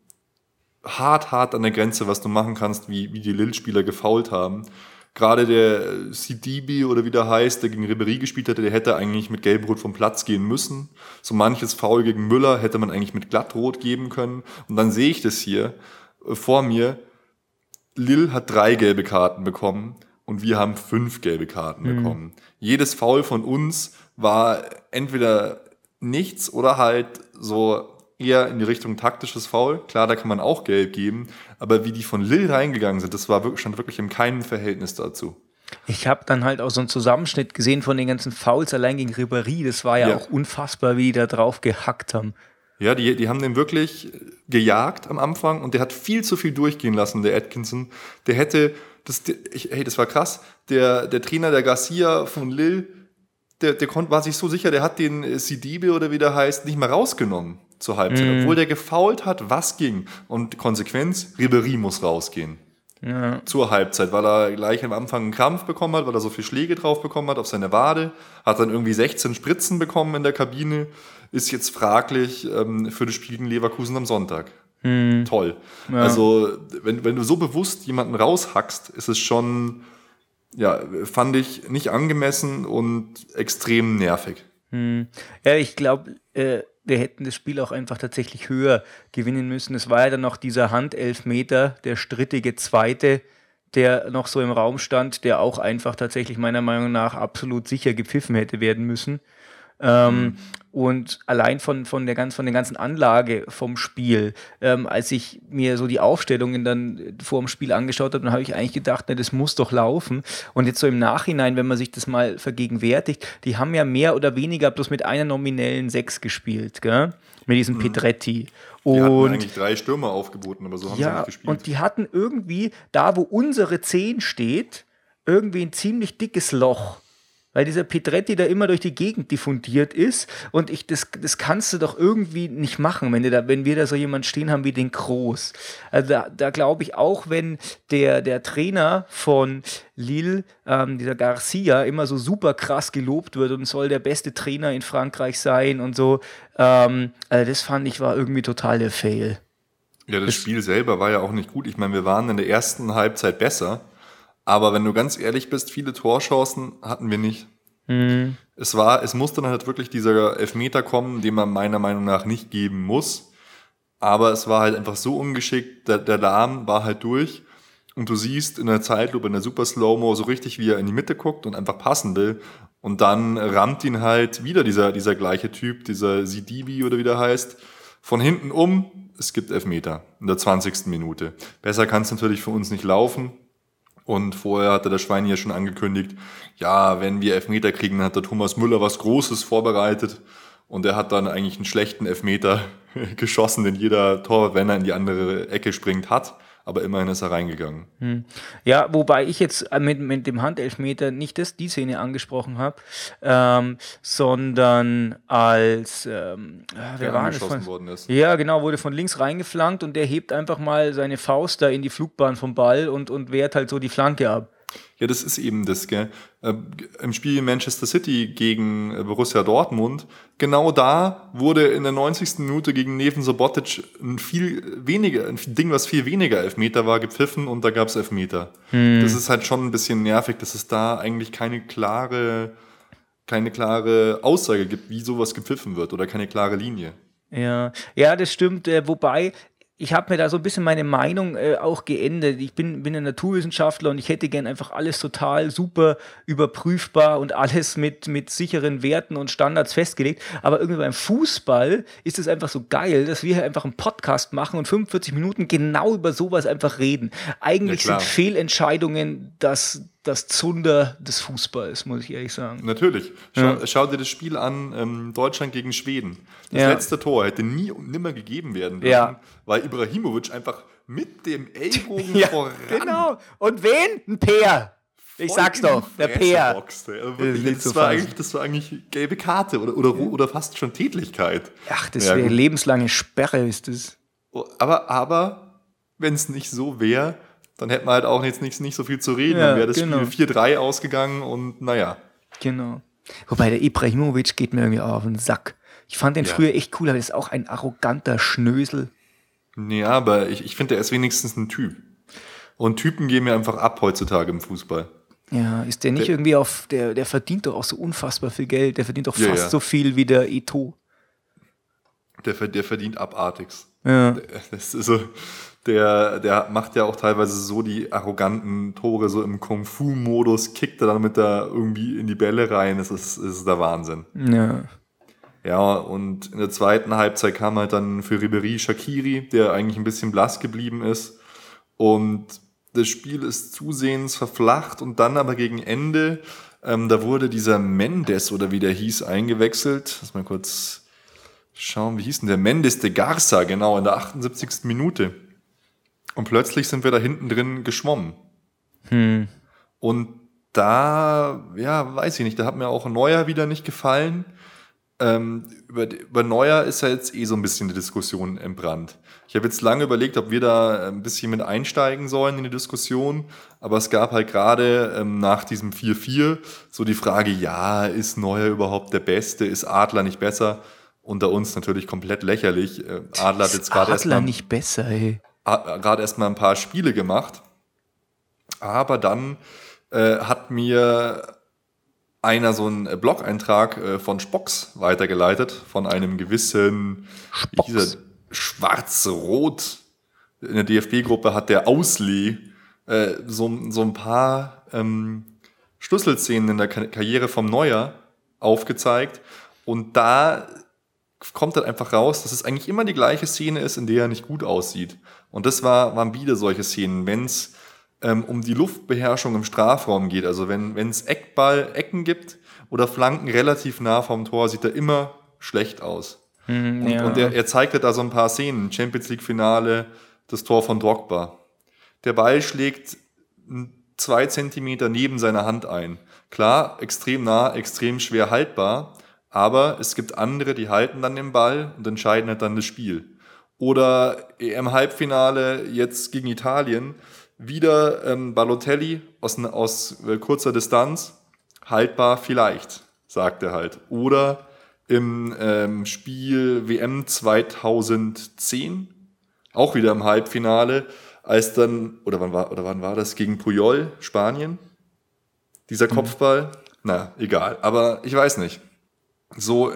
hart, hart an der Grenze, was du machen kannst, wie, wie die Lille-Spieler gefault haben. Gerade der Sidibi oder wie der heißt, der gegen Ribéry gespielt hatte, der hätte eigentlich mit Gelbrot vom Platz gehen müssen. So manches Foul gegen Müller hätte man eigentlich mit Glattrot geben können. Und dann sehe ich das hier äh, vor mir. Lille hat drei gelbe Karten bekommen und wir haben fünf gelbe Karten bekommen. Jedes Foul von uns war entweder nichts oder halt so eher in die Richtung taktisches Foul. Klar, da kann man auch gelb geben, aber wie die von Lille reingegangen sind, das war wirklich, stand wirklich in keinem Verhältnis dazu. ich habe dann halt auch so einen Zusammenschnitt gesehen von den ganzen Fouls allein gegen Ribéry. Das war ja, Ja. auch unfassbar, wie die da drauf gehackt haben. Ja, die, die haben den wirklich gejagt am Anfang und der hat viel zu viel durchgehen lassen, der Atkinson. Der hätte, das, ich, hey, das war krass. Der, der Trainer der Garcia von Lille, der, der konnt, war sich so sicher, der hat den äh, Sidibe oder wie der heißt, nicht mal rausgenommen zur Halbzeit, obwohl der gefault hat, was ging. Und Konsequenz, Ribery muss rausgehen. Zur Halbzeit, weil er gleich am Anfang einen Krampf bekommen hat, weil er so viele Schläge drauf bekommen hat auf seine Wade, hat dann irgendwie 16 Spritzen bekommen in der Kabine, ist jetzt fraglich ähm, für das Spiel gegen Leverkusen am Sonntag. Toll. Also, wenn, wenn du so bewusst jemanden raushackst, ist es schon, ja, fand ich nicht angemessen und extrem nervig. Ja, ich glaube, äh, wir hätten das Spiel auch einfach tatsächlich höher gewinnen müssen. Es war ja dann noch dieser Handelfmeter, der strittige zweite, der noch so im Raum stand, der auch einfach tatsächlich meiner Meinung nach absolut sicher gepfiffen hätte werden müssen. Ähm, Und allein von, von, der ganz, von der ganzen Anlage vom Spiel, ähm, als ich mir so die Aufstellungen dann äh, vor dem Spiel angeschaut habe, dann habe ich eigentlich gedacht, na, das muss doch laufen. Und jetzt so im Nachhinein, wenn man sich das mal vergegenwärtigt, die haben ja mehr oder weniger bloß mit einer nominellen Sechs gespielt, gell? mit diesem Petretti. Die hatten Und eigentlich drei Stürmer aufgeboten, aber so haben sie ja, nicht gespielt. und die hatten irgendwie, da wo unsere 10 steht, irgendwie ein ziemlich dickes Loch. Weil dieser Petretti da immer durch die Gegend diffundiert ist. Und ich, das, das kannst du doch irgendwie nicht machen, wenn, da, wenn wir da so jemanden stehen haben wie den Kroos. Also da, da glaube ich auch, wenn der, der Trainer von Lille, ähm, dieser Garcia, immer so super krass gelobt wird und soll der beste Trainer in Frankreich sein und so. Ähm, also das fand ich war irgendwie total der Fail. Ja, das Spiel selber war ja auch nicht gut. Ich meine, wir waren in der ersten Halbzeit besser, aber wenn du ganz ehrlich bist, viele Torchancen hatten wir nicht. Es war, es musste dann halt wirklich dieser Elfmeter kommen, den man meiner Meinung nach nicht geben muss. Aber es war halt einfach so ungeschickt, der, der Lahm war halt durch. Und du siehst in der Zeitlupe, in der Super Slow-Mo so richtig, wie er in die Mitte guckt und einfach passen will. Und dann rammt ihn halt wieder dieser, dieser gleiche Typ, dieser Sidibi oder wie der heißt, von hinten um. Es gibt Elfmeter in der 20. Minute. Besser kann es natürlich für uns nicht laufen. Und vorher hatte der Schwein hier schon angekündigt, ja, wenn wir Elfmeter kriegen, hat der Thomas Müller was Großes vorbereitet. Und er hat dann eigentlich einen schlechten Elfmeter geschossen, den jeder Torwart, wenn er in die andere Ecke springt, hat. Aber immerhin ist er reingegangen. Hm. Ja, wobei ich jetzt äh, mit, mit dem Handelfmeter nicht das, die Szene angesprochen habe, ähm, sondern als ähm, ah, wer war von, worden ist. Ja, genau, wurde von links reingeflankt und der hebt einfach mal seine Faust da in die Flugbahn vom Ball und, und wehrt halt so die Flanke ab. Ja, das ist eben das, gell? Äh, Im Spiel Manchester City gegen äh, Borussia Dortmund, genau da wurde in der 90. Minute gegen Neven Sobotic ein viel weniger, ein Ding, was viel weniger Elfmeter war, gepfiffen und da gab es Elfmeter. Hm. Das ist halt schon ein bisschen nervig, dass es da eigentlich keine klare, keine klare Aussage gibt, wie sowas gepfiffen wird oder keine klare Linie. Ja, ja, das stimmt. Äh, wobei ich habe mir da so ein bisschen meine Meinung äh, auch geändert. Ich bin, bin ein Naturwissenschaftler und ich hätte gern einfach alles total super überprüfbar und alles mit, mit sicheren Werten und Standards festgelegt. Aber irgendwie beim Fußball ist es einfach so geil, dass wir hier einfach einen Podcast machen und 45 Minuten genau über sowas einfach reden. Eigentlich ja, sind Fehlentscheidungen das, das Zunder des Fußballs, muss ich ehrlich sagen. Natürlich. Schau, ja. schau dir das Spiel an, ähm, Deutschland gegen Schweden. Das ja. letzte Tor hätte nie und nimmer gegeben werden dürfen, ja. weil Ibrahimovic einfach mit dem Ellbogen ja, voran. Genau. Und wen? Ein Peer. Ich sag's doch, der Peer. Also das, das, war eigentlich, das war eigentlich gelbe Karte oder, oder, oder fast schon Tätlichkeit. Ach, das wäre lebenslange Sperre, ist das. Oh, aber, aber wenn es nicht so wäre, dann hätten wir halt auch jetzt nicht, nicht so viel zu reden. Ja, dann wäre das genau. Spiel 4-3 ausgegangen und naja. Genau. Wobei der Ibrahimovic geht mir irgendwie auf den Sack. Ich fand den ja. früher echt cool, aber ist auch ein arroganter Schnösel. Ja, aber ich, ich finde, er ist wenigstens ein Typ. Und Typen gehen mir einfach ab heutzutage im Fußball. Ja, ist der nicht der, irgendwie auf, der, der verdient doch auch so unfassbar viel Geld. Der verdient doch fast ja, so viel wie der Eto. Der, der verdient abartigst. Ja. Das ist so, der, der macht ja auch teilweise so die arroganten Tore, so im Kung-Fu-Modus, kickt er dann mit da irgendwie in die Bälle rein. Das ist, das ist der Wahnsinn. Ja. Ja, und in der zweiten Halbzeit kam halt dann für Ribery Shakiri, der eigentlich ein bisschen blass geblieben ist. Und das Spiel ist zusehends verflacht und dann aber gegen Ende, ähm, da wurde dieser Mendes oder wie der hieß, eingewechselt. Lass mal kurz schauen, wie hieß denn der? Mendes de Garza, genau, in der 78. Minute. Und plötzlich sind wir da hinten drin geschwommen. Hm. Und da, ja, weiß ich nicht, da hat mir auch Neuer wieder nicht gefallen. Ähm, über, über Neuer ist ja jetzt eh so ein bisschen die Diskussion entbrannt. Ich habe jetzt lange überlegt, ob wir da ein bisschen mit einsteigen sollen in die Diskussion, aber es gab halt gerade ähm, nach diesem 4-4 so die Frage, ja, ist Neuer überhaupt der Beste? Ist Adler nicht besser? Unter uns natürlich komplett lächerlich. Äh, Adler hat jetzt gerade erst Adler nicht besser, ey gerade erst mal ein paar Spiele gemacht. Aber dann äh, hat mir einer so einen Blog-Eintrag äh, von Spocks weitergeleitet, von einem gewissen Schwarz-Rot. In der DFB-Gruppe hat der Auslee äh, so, so ein paar ähm, Schlüsselszenen in der Karriere vom Neuer aufgezeigt. Und da kommt dann einfach raus, dass es eigentlich immer die gleiche Szene ist, in der er nicht gut aussieht. Und das war, waren wieder solche Szenen, wenn es ähm, um die Luftbeherrschung im Strafraum geht. Also wenn es Eckball, Ecken gibt oder Flanken relativ nah vom Tor, sieht er immer schlecht aus. Mhm, und, ja. und er, er zeigte da so ein paar Szenen. Champions League Finale, das Tor von Drogba. Der Ball schlägt zwei Zentimeter neben seiner Hand ein. Klar, extrem nah, extrem schwer haltbar, aber es gibt andere, die halten dann den Ball und entscheiden halt dann das Spiel. Oder EM-Halbfinale jetzt gegen Italien, wieder ähm, Balotelli aus, aus äh, kurzer Distanz, haltbar vielleicht, sagt er halt. Oder im ähm, Spiel WM 2010, auch wieder im Halbfinale, als dann, oder wann war, oder wann war das, gegen Puyol, Spanien? Dieser mhm. Kopfball? Mhm. Na, egal. Aber ich weiß nicht so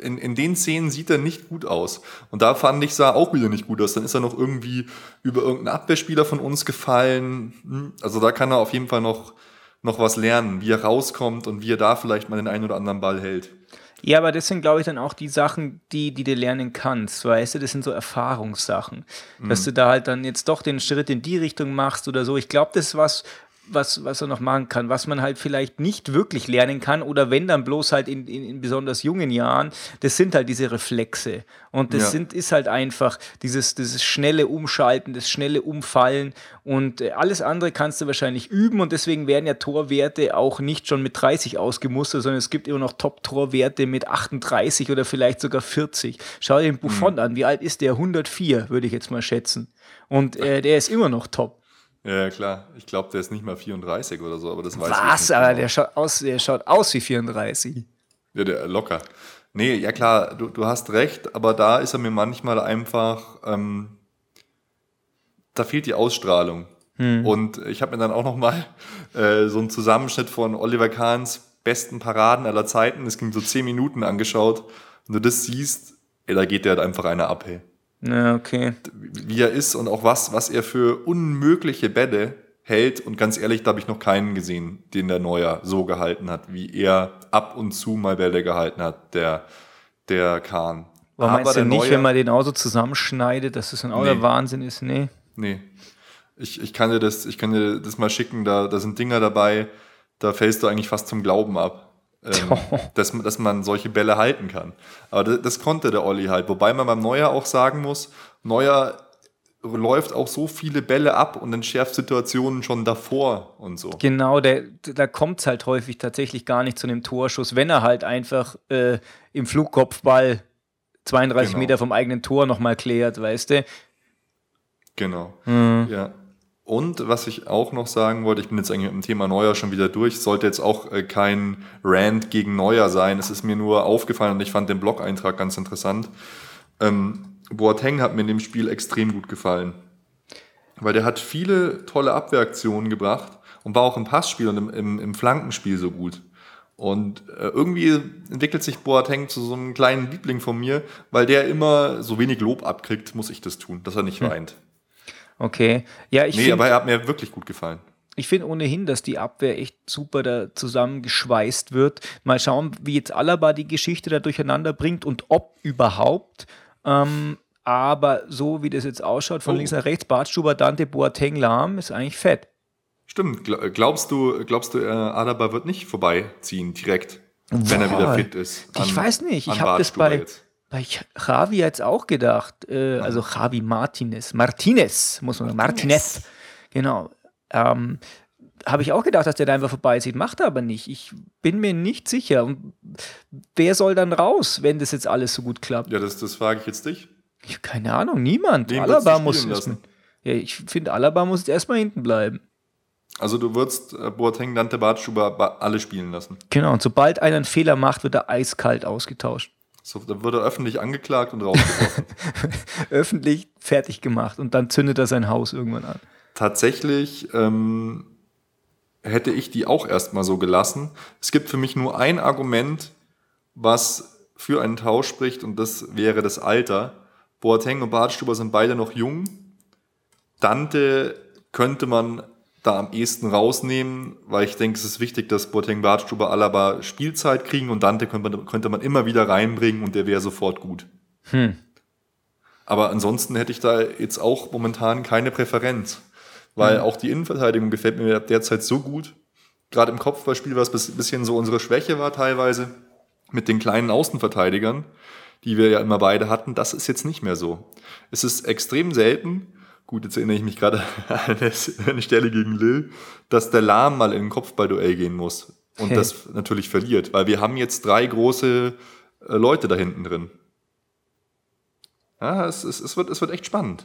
in, in den Szenen sieht er nicht gut aus. Und da fand ich, sah auch wieder nicht gut aus. Dann ist er noch irgendwie über irgendeinen Abwehrspieler von uns gefallen. Hm, also da kann er auf jeden Fall noch, noch was lernen, wie er rauskommt und wie er da vielleicht mal den einen oder anderen Ball hält. Ja, aber das sind, glaube ich, dann auch die Sachen, die, die du lernen kannst, weißt du, das sind so Erfahrungssachen. Mhm. Dass du da halt dann jetzt doch den Schritt in die Richtung machst oder so. Ich glaube, das ist was, was, was er noch machen kann, was man halt vielleicht nicht wirklich lernen kann oder wenn dann bloß halt in, in, in besonders jungen Jahren, das sind halt diese Reflexe. Und das Ja. sind, ist halt einfach dieses, dieses schnelle Umschalten, das schnelle Umfallen und äh, alles andere kannst du wahrscheinlich üben und deswegen werden ja Torwerte auch nicht schon mit 30 ausgemustert, sondern es gibt immer noch Top-Torwerte mit 38 oder vielleicht sogar 40. Schau dir den Buffon an, wie alt ist der? 104, würde ich jetzt mal schätzen. Und äh, der ist immer noch top. Ja, klar. Ich glaube, der ist nicht mal 34 oder so, aber das weiß ich Was? nicht Aber genau. der schaut aus, der schaut aus wie 34. Ja, der, locker. Nee, ja klar, du, du hast recht, aber da ist er mir manchmal einfach, ähm, da fehlt die Ausstrahlung. Und ich habe mir dann auch nochmal äh, so einen Zusammenschnitt von Oliver Kahns besten Paraden aller Zeiten, das ging so 10 Minuten angeschaut. Und du das siehst, ey, da geht der halt einfach einer ab, hey. Ja, okay. Wie er ist und auch was, was er für unmögliche Bälle hält. Und ganz ehrlich, da habe ich noch keinen gesehen, den der Neuer so gehalten hat, wie er ab und zu mal Bälle gehalten hat, der, der Kahn. Aber meinst du der nicht, Neuer- wenn man den auch so zusammenschneidet, dass das ein auch der Nee. Wahnsinn ist? Nee. Nee. Ich, ich, kann dir das, ich kann dir das mal schicken, da, da sind Dinger dabei, da fällst du eigentlich fast zum Glauben ab. Ähm, dass, man- dass man solche Bälle halten kann. Aber das, das konnte der Olli halt. Wobei man beim Neuer auch sagen muss, Neuer läuft auch so viele Bälle ab und entschärft Situationen schon davor und so. Genau, der, da kommt es halt häufig tatsächlich gar nicht zu einem Torschuss, wenn er halt einfach äh, im Flugkopfball 32 Genau. Meter vom eigenen Tor nochmal klärt, weißt du? Genau. Mhm. Ja. Und was ich auch noch sagen wollte, ich bin jetzt eigentlich mit dem Thema Neuer schon wieder durch, sollte jetzt auch äh, kein Rant gegen Neuer sein. Es ist mir nur aufgefallen und ich fand den Blog-Eintrag ganz interessant. Ähm, Boateng hat mir in dem Spiel extrem gut gefallen. Weil der hat viele tolle Abwehraktionen gebracht und war auch im Passspiel und im, im, im Flankenspiel so gut. Und äh, irgendwie entwickelt sich Boateng zu so einem kleinen Liebling von mir, weil der immer so wenig Lob abkriegt, muss ich das tun, dass er nicht weint. Okay. Ja, ich Nee, finde aber er hat mir wirklich gut gefallen. Ich finde ohnehin, dass die Abwehr echt super da zusammengeschweißt wird. Mal schauen, wie jetzt Alaba die Geschichte da durcheinander bringt und ob überhaupt. Ähm, aber so wie das jetzt ausschaut, von Oh. links nach rechts, Bartstuber, Dante, Boateng, Lahm, ist eigentlich fett. Stimmt. Gl- Glaubst du, glaubst du, äh, Alaba wird nicht vorbeiziehen direkt, wenn er Boah. wieder fit ist? Ich weiß nicht, ich an habe das bei, jetzt. Bei Javi jetzt auch gedacht. Äh, also Javi Martinez. Martinez, muss man sagen. Martinez. Genau. Ähm, habe ich auch gedacht, dass der da einfach vorbeizieht. Macht er aber nicht. Ich bin mir nicht sicher. Und wer soll dann raus, wenn das jetzt alles so gut klappt? Ja, das, das frage ich jetzt dich. Ich keine Ahnung, niemand. Wen Alaba muss. lassen? Ja, ich finde, Alaba muss jetzt erstmal hinten bleiben. Also du würdest äh, Boateng, Dante, Bartstuber ba- alle spielen lassen. Genau, und sobald einer einen Fehler macht, wird er eiskalt ausgetauscht. So, dann wird er öffentlich angeklagt und rausgeworfen. Öffentlich fertig gemacht und dann zündet er sein Haus irgendwann an. Tatsächlich ähm, hätte ich die auch erstmal so gelassen. Es gibt für mich nur ein Argument, was für einen Tausch spricht, und das wäre das Alter. Boateng und Bartstuber sind beide noch jung. Dante könnte man da am ehesten rausnehmen, weil ich denke, es ist wichtig, dass Boateng, Bartstuber, Alaba Spielzeit kriegen und Dante könnte man, könnte man immer wieder reinbringen und der wäre sofort gut. Hm. Aber ansonsten hätte ich da jetzt auch momentan keine Präferenz. Weil auch die Innenverteidigung gefällt mir derzeit so gut. Gerade im Kopfballspiel, was ein bisschen so unsere Schwäche war teilweise, mit den kleinen Außenverteidigern, die wir ja immer beide hatten, das ist jetzt nicht mehr so. Es ist extrem selten, gut, jetzt erinnere ich mich gerade an eine- Stelle gegen Lille, dass der Lahm mal in ein Kopfballduell gehen muss und das natürlich verliert, weil wir haben jetzt drei große äh, Leute da hinten drin. Ja, es, es, es, wird, es wird echt spannend.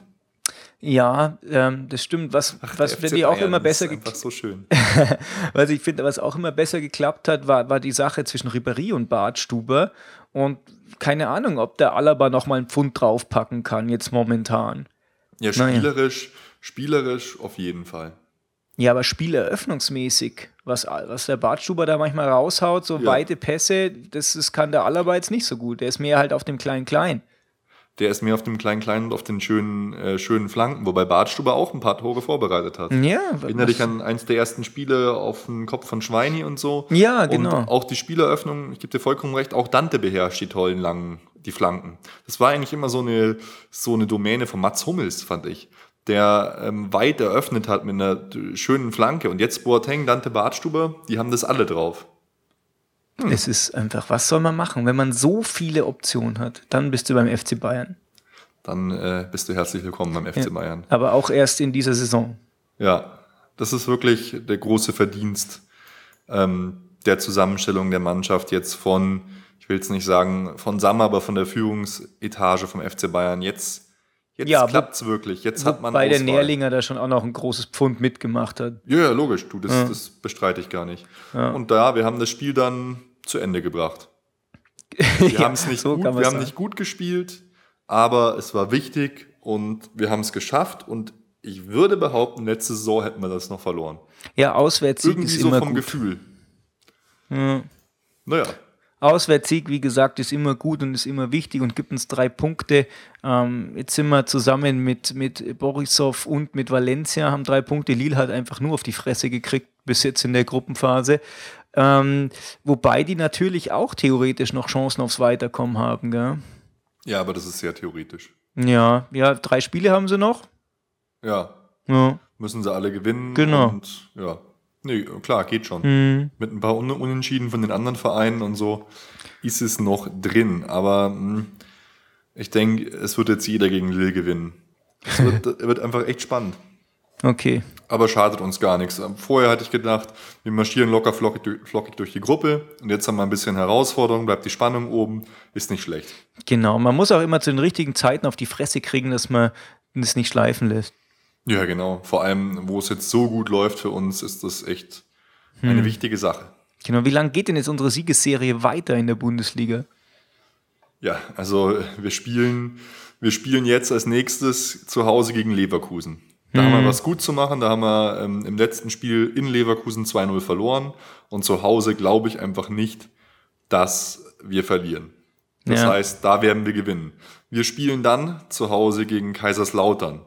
Ja, ähm, das stimmt. Was, was Der für FC die auch immer besser geklappt so schön. Was ich finde, was auch immer besser geklappt hat, war, war die Sache zwischen Ribéry und Bartstuber. Und keine Ahnung, ob der Alaba noch mal einen Pfund draufpacken kann, jetzt momentan. Ja, spielerisch, spielerisch auf jeden Fall. Ja, aber spieleröffnungsmäßig, was, was der Bartstuber da manchmal raushaut, so Ja. weite Pässe, das, das kann der Alaba jetzt nicht so gut. Der ist mehr halt auf dem Klein-Klein. Der ist mehr auf dem kleinen Kleinen und auf den schönen, äh, schönen Flanken, wobei Bartstuber auch ein paar Tore vorbereitet hat. Ja, Erinnere dich an eins der ersten Spiele auf den Kopf von Schweini und so. Ja, genau. Und auch die Spieleröffnung, ich gebe dir vollkommen recht, auch Dante beherrscht die tollen langen die Flanken. Das war eigentlich immer so eine, so eine Domäne von Mats Hummels, fand ich. Der ähm, weit eröffnet hat mit einer schönen Flanke. Und jetzt Boateng, Dante Bartstuber, die haben das alle drauf. Hm. Es ist einfach, was soll man machen? Wenn man so viele Optionen hat, dann bist du beim FC Bayern. Dann äh, bist du herzlich willkommen beim FC ja, Bayern. Aber auch erst in dieser Saison. Ja, das ist wirklich der große Verdienst ähm, der Zusammenstellung der Mannschaft jetzt von, ich will es nicht sagen von Sam, aber von der Führungsetage vom FC Bayern. Jetzt, jetzt ja, klappt es wirklich. Jetzt hat man Bei der Nährlinger da schon auch noch ein großes Pfund mitgemacht hat. Ja, ja logisch, du, das, ja. das bestreite ich gar nicht. Ja. Und da, wir haben das Spiel dann zu Ende gebracht. Wir haben es nicht so gut, wir haben nicht gut gespielt, aber es war wichtig und wir haben es geschafft und ich würde behaupten, letzte Saison hätten wir das noch verloren. Ja, Irgendwie ist so immer vom gut. Gefühl. Ja. Naja. Auswärtssieg, wie gesagt, ist immer gut und ist immer wichtig und gibt uns drei Punkte. Ähm, jetzt sind wir zusammen mit, mit Borisov und mit Valencia, haben drei Punkte. Lille hat einfach nur auf die Fresse gekriegt bis jetzt in der Gruppenphase. Ähm, wobei die natürlich auch theoretisch noch Chancen aufs Weiterkommen haben. Gell? Ja, aber das ist sehr theoretisch. Ja, ja, drei Spiele haben sie noch. Ja. Ja. Müssen sie alle gewinnen. Genau. Und ja. Nee, klar, geht schon. Mhm. Mit ein paar Un Unentschieden von den anderen Vereinen und so ist es noch drin. Aber mh, hm, ich denke, es wird jetzt jeder gegen Lille gewinnen. Es wird, wird einfach echt spannend. Okay. Aber schadet uns gar nichts. Vorher hatte ich gedacht, wir marschieren locker flockig, flockig durch die Gruppe und jetzt haben wir ein bisschen Herausforderung, bleibt die Spannung oben, ist nicht schlecht. Genau, man muss auch immer zu den richtigen Zeiten auf die Fresse kriegen, dass man es nicht schleifen lässt. Ja, genau. Vor allem, wo es jetzt so gut läuft für uns, ist das echt hm. eine wichtige Sache. Genau. Wie lange geht denn jetzt unsere Siegesserie weiter in der Bundesliga? Ja, also wir spielen, wir spielen jetzt als nächstes zu Hause gegen Leverkusen. Da hm. haben wir hm. was gut zu machen. Da haben wir ähm, im letzten Spiel in Leverkusen 2-0 verloren. Und zu Hause glaube ich einfach nicht, dass wir verlieren. Das ja. heißt, da werden wir gewinnen. Wir spielen dann zu Hause gegen Kaiserslautern.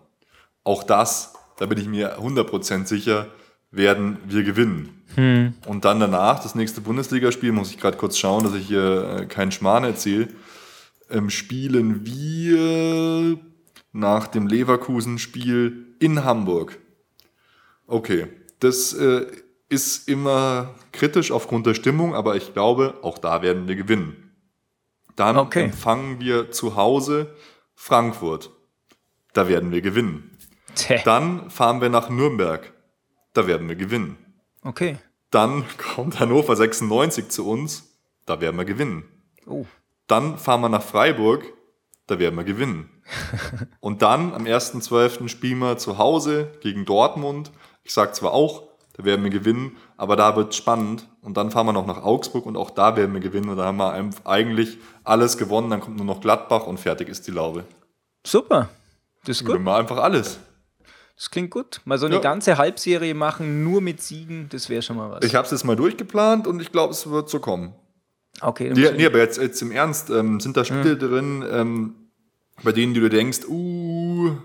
Auch das, da bin ich mir 100% sicher, werden wir gewinnen. Hm. Und dann danach, das nächste Bundesligaspiel, muss ich gerade kurz schauen, dass ich hier äh, keinen Schmarrn erzähle, ähm, spielen wir nach dem Leverkusen-Spiel in Hamburg. Okay, das äh, ist immer kritisch aufgrund der Stimmung, aber ich glaube, auch da werden wir gewinnen. Dann okay. empfangen wir zu Hause Frankfurt. Da werden wir gewinnen. Tja. Dann fahren wir nach Nürnberg. Da werden wir gewinnen. Okay. Dann kommt Hannover 96 zu uns. Da werden wir gewinnen. Oh. Dann fahren wir nach Freiburg. Da werden wir gewinnen. Und dann am 1.12. spielen wir zu Hause gegen Dortmund. Ich sage zwar auch, da werden wir gewinnen, aber da wird es spannend. Und dann fahren wir noch nach Augsburg und auch da werden wir gewinnen. Und da haben wir eigentlich alles gewonnen. Dann kommt nur noch Gladbach und fertig ist die Laube. Super. Das ist gut. Wir einfach alles. Das klingt gut. Mal so eine ja. ganze Halbserie machen, nur mit Siegen, das wäre schon mal was. Ich habe es jetzt mal durchgeplant und ich glaube, es wird so kommen. Okay. Die, nee, aber jetzt, jetzt im Ernst, ähm, sind da Spiele mhm. drin, ähm, bei denen du dir denkst, uh,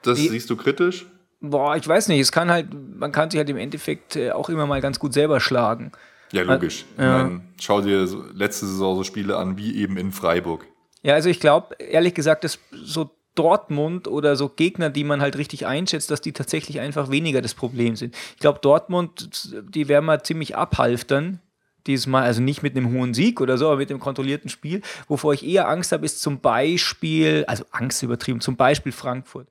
das ich, siehst du kritisch? Boah, ich weiß nicht. Es kann halt, man kann sich halt im Endeffekt äh, auch immer mal ganz gut selber schlagen. Ja, logisch. Ja. Meine, schau dir letzte Saison so Spiele an, wie eben in Freiburg. Ja, also ich glaube, ehrlich gesagt, dass so Dortmund oder so Gegner, die man halt richtig einschätzt, dass die tatsächlich einfach weniger das Problem sind. Ich glaube, Dortmund, die werden mal ziemlich abhalftern. Dieses Mal, also nicht mit einem hohen Sieg oder so, aber mit einem kontrollierten Spiel. Wovor ich eher Angst habe, ist zum Beispiel, also Angst übertrieben, zum Beispiel Frankfurt.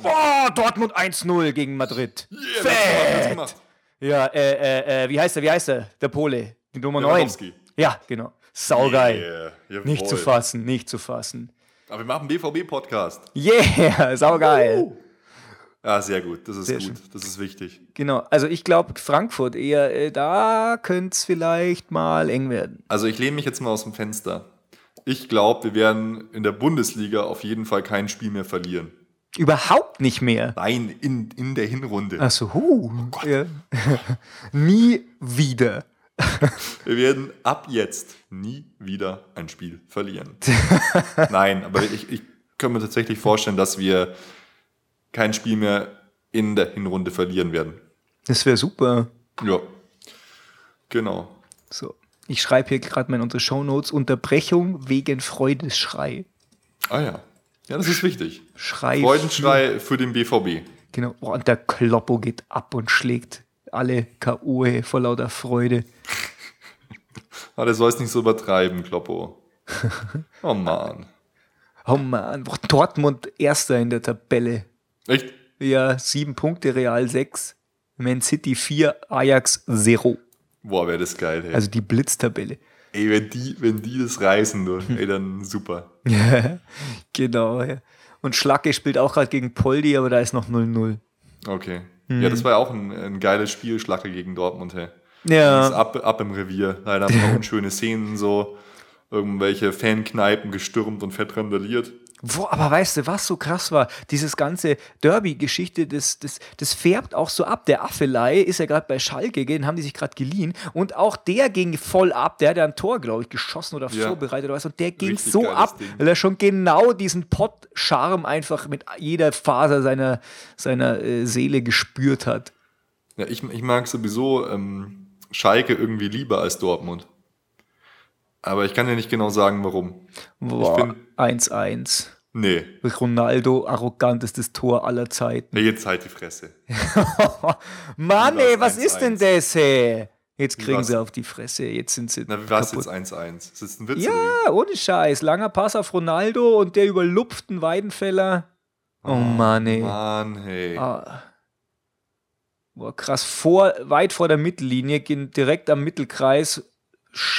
Boah, Dortmund 1-0 gegen Madrid. Yeah, Fett. Ja, äh, äh, äh, wie heißt er, wie heißt er? Der Pole, die Nummer 9. Ja, genau. Saugeil. Yeah, nicht zu fassen, nicht zu fassen. Aber wir machen BVB-Podcast. Yeah, saugeil. Uh. Ja, sehr gut. Das ist sehr gut. Schön. Das ist wichtig. Genau. Also ich glaube, Frankfurt eher, äh, da könnte es vielleicht mal eng werden. Also ich lehne mich jetzt mal aus dem Fenster. Ich glaube, wir werden in der Bundesliga auf jeden Fall kein Spiel mehr verlieren. Überhaupt nicht mehr. Nein, in, in der Hinrunde. Achso, huh. Oh ja. Nie wieder. Wir werden ab jetzt nie wieder ein Spiel verlieren. Nein, aber ich, ich kann mir tatsächlich vorstellen, dass wir kein Spiel mehr in der Hinrunde verlieren werden. Das wäre super. Ja. Genau. So. Ich schreibe hier gerade mal in unsere Shownotes Unterbrechung wegen Freudesschrei. Ah ja. Ja, das ist wichtig. Schrei. Freudenschrei für den BVB. Genau. Oh, und der Kloppo geht ab und schlägt alle K.O. vor lauter Freude. Aber der soll es nicht so übertreiben, Kloppo. Oh Mann. Oh Mann, Dortmund erster in der Tabelle. Echt? Ja, sieben Punkte, Real sechs. Man City vier, Ajax zero. Boah, wäre das geil, ey. Also die Blitztabelle. ey, wenn die, wenn die das reißen, du, ey, dann super. genau, ja. Und Schlacke spielt auch gerade gegen Poldi, aber da ist noch 0-0. Okay. Mhm. Ja, das war ja auch ein, ein geiles Spiel, Schlacke gegen Dortmund, hey. Ja. Das ab, ab im Revier. Leider ein paar unschöne Szenen, so irgendwelche Fankneipen gestürmt und fett randaliert. Wo, aber weißt du, was so krass war? Dieses ganze Derby-Geschichte, das, das, das färbt auch so ab. Der Affelei ist ja gerade bei Schalke, den haben die sich gerade geliehen. Und auch der ging voll ab. Der hat ja ein Tor, glaube ich, geschossen oder Ja. vorbereitet oder was. Und der ging Richtig so ab, Ding. weil er schon genau diesen Pott-Charme einfach mit jeder Faser seiner, seiner äh, Seele gespürt hat. Ja, ich, ich mag sowieso ähm, Schalke irgendwie lieber als Dortmund. Aber ich kann dir nicht genau sagen, warum. Boah, find- 1-1. Nee. Ronaldo, arrogantestes Tor aller Zeiten. Nee, jetzt halt die Fresse. Mann, ey, was ist denn 1-1? das, ey? Jetzt kriegen sie auf die Fresse. Jetzt sind sie. Na, wie war es jetzt 1-1? Ist das ein Witz? Ja, ohne Scheiß. Langer Pass auf Ronaldo und der überlupft einen Weidenfeller. Oh Mann, wie? ey. Mann, hey. Ah. Boah, krass. Vor, weit vor der Mittellinie, gehen direkt am Mittelkreis.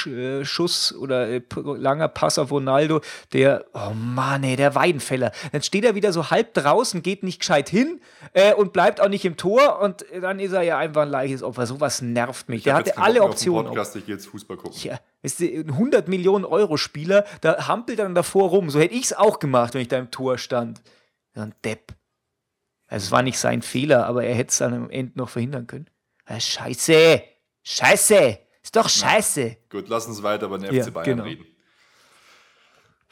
Äh, Schuss oder äh, langer Pass auf Ronaldo, der, oh Mann, ey, der Weidenfeller. Dann steht er wieder so halb draußen, geht nicht gescheit hin äh, und bleibt auch nicht im Tor und dann ist er ja einfach ein leichtes Opfer. Sowas nervt mich. Ich der hatte alle Optionen. Podcast, ich jetzt Fußball gucken. Ja, ist ein 100 Millionen Euro Spieler, da hampelt er dann davor rum. So hätte ich es auch gemacht, wenn ich da im Tor stand. So ein Depp. Also es war nicht sein Fehler, aber er hätte es dann am Ende noch verhindern können. Scheiße! Scheiße! Ist doch scheiße! Gut, lass uns weiter über den Ja, FC Bayern genau. reden.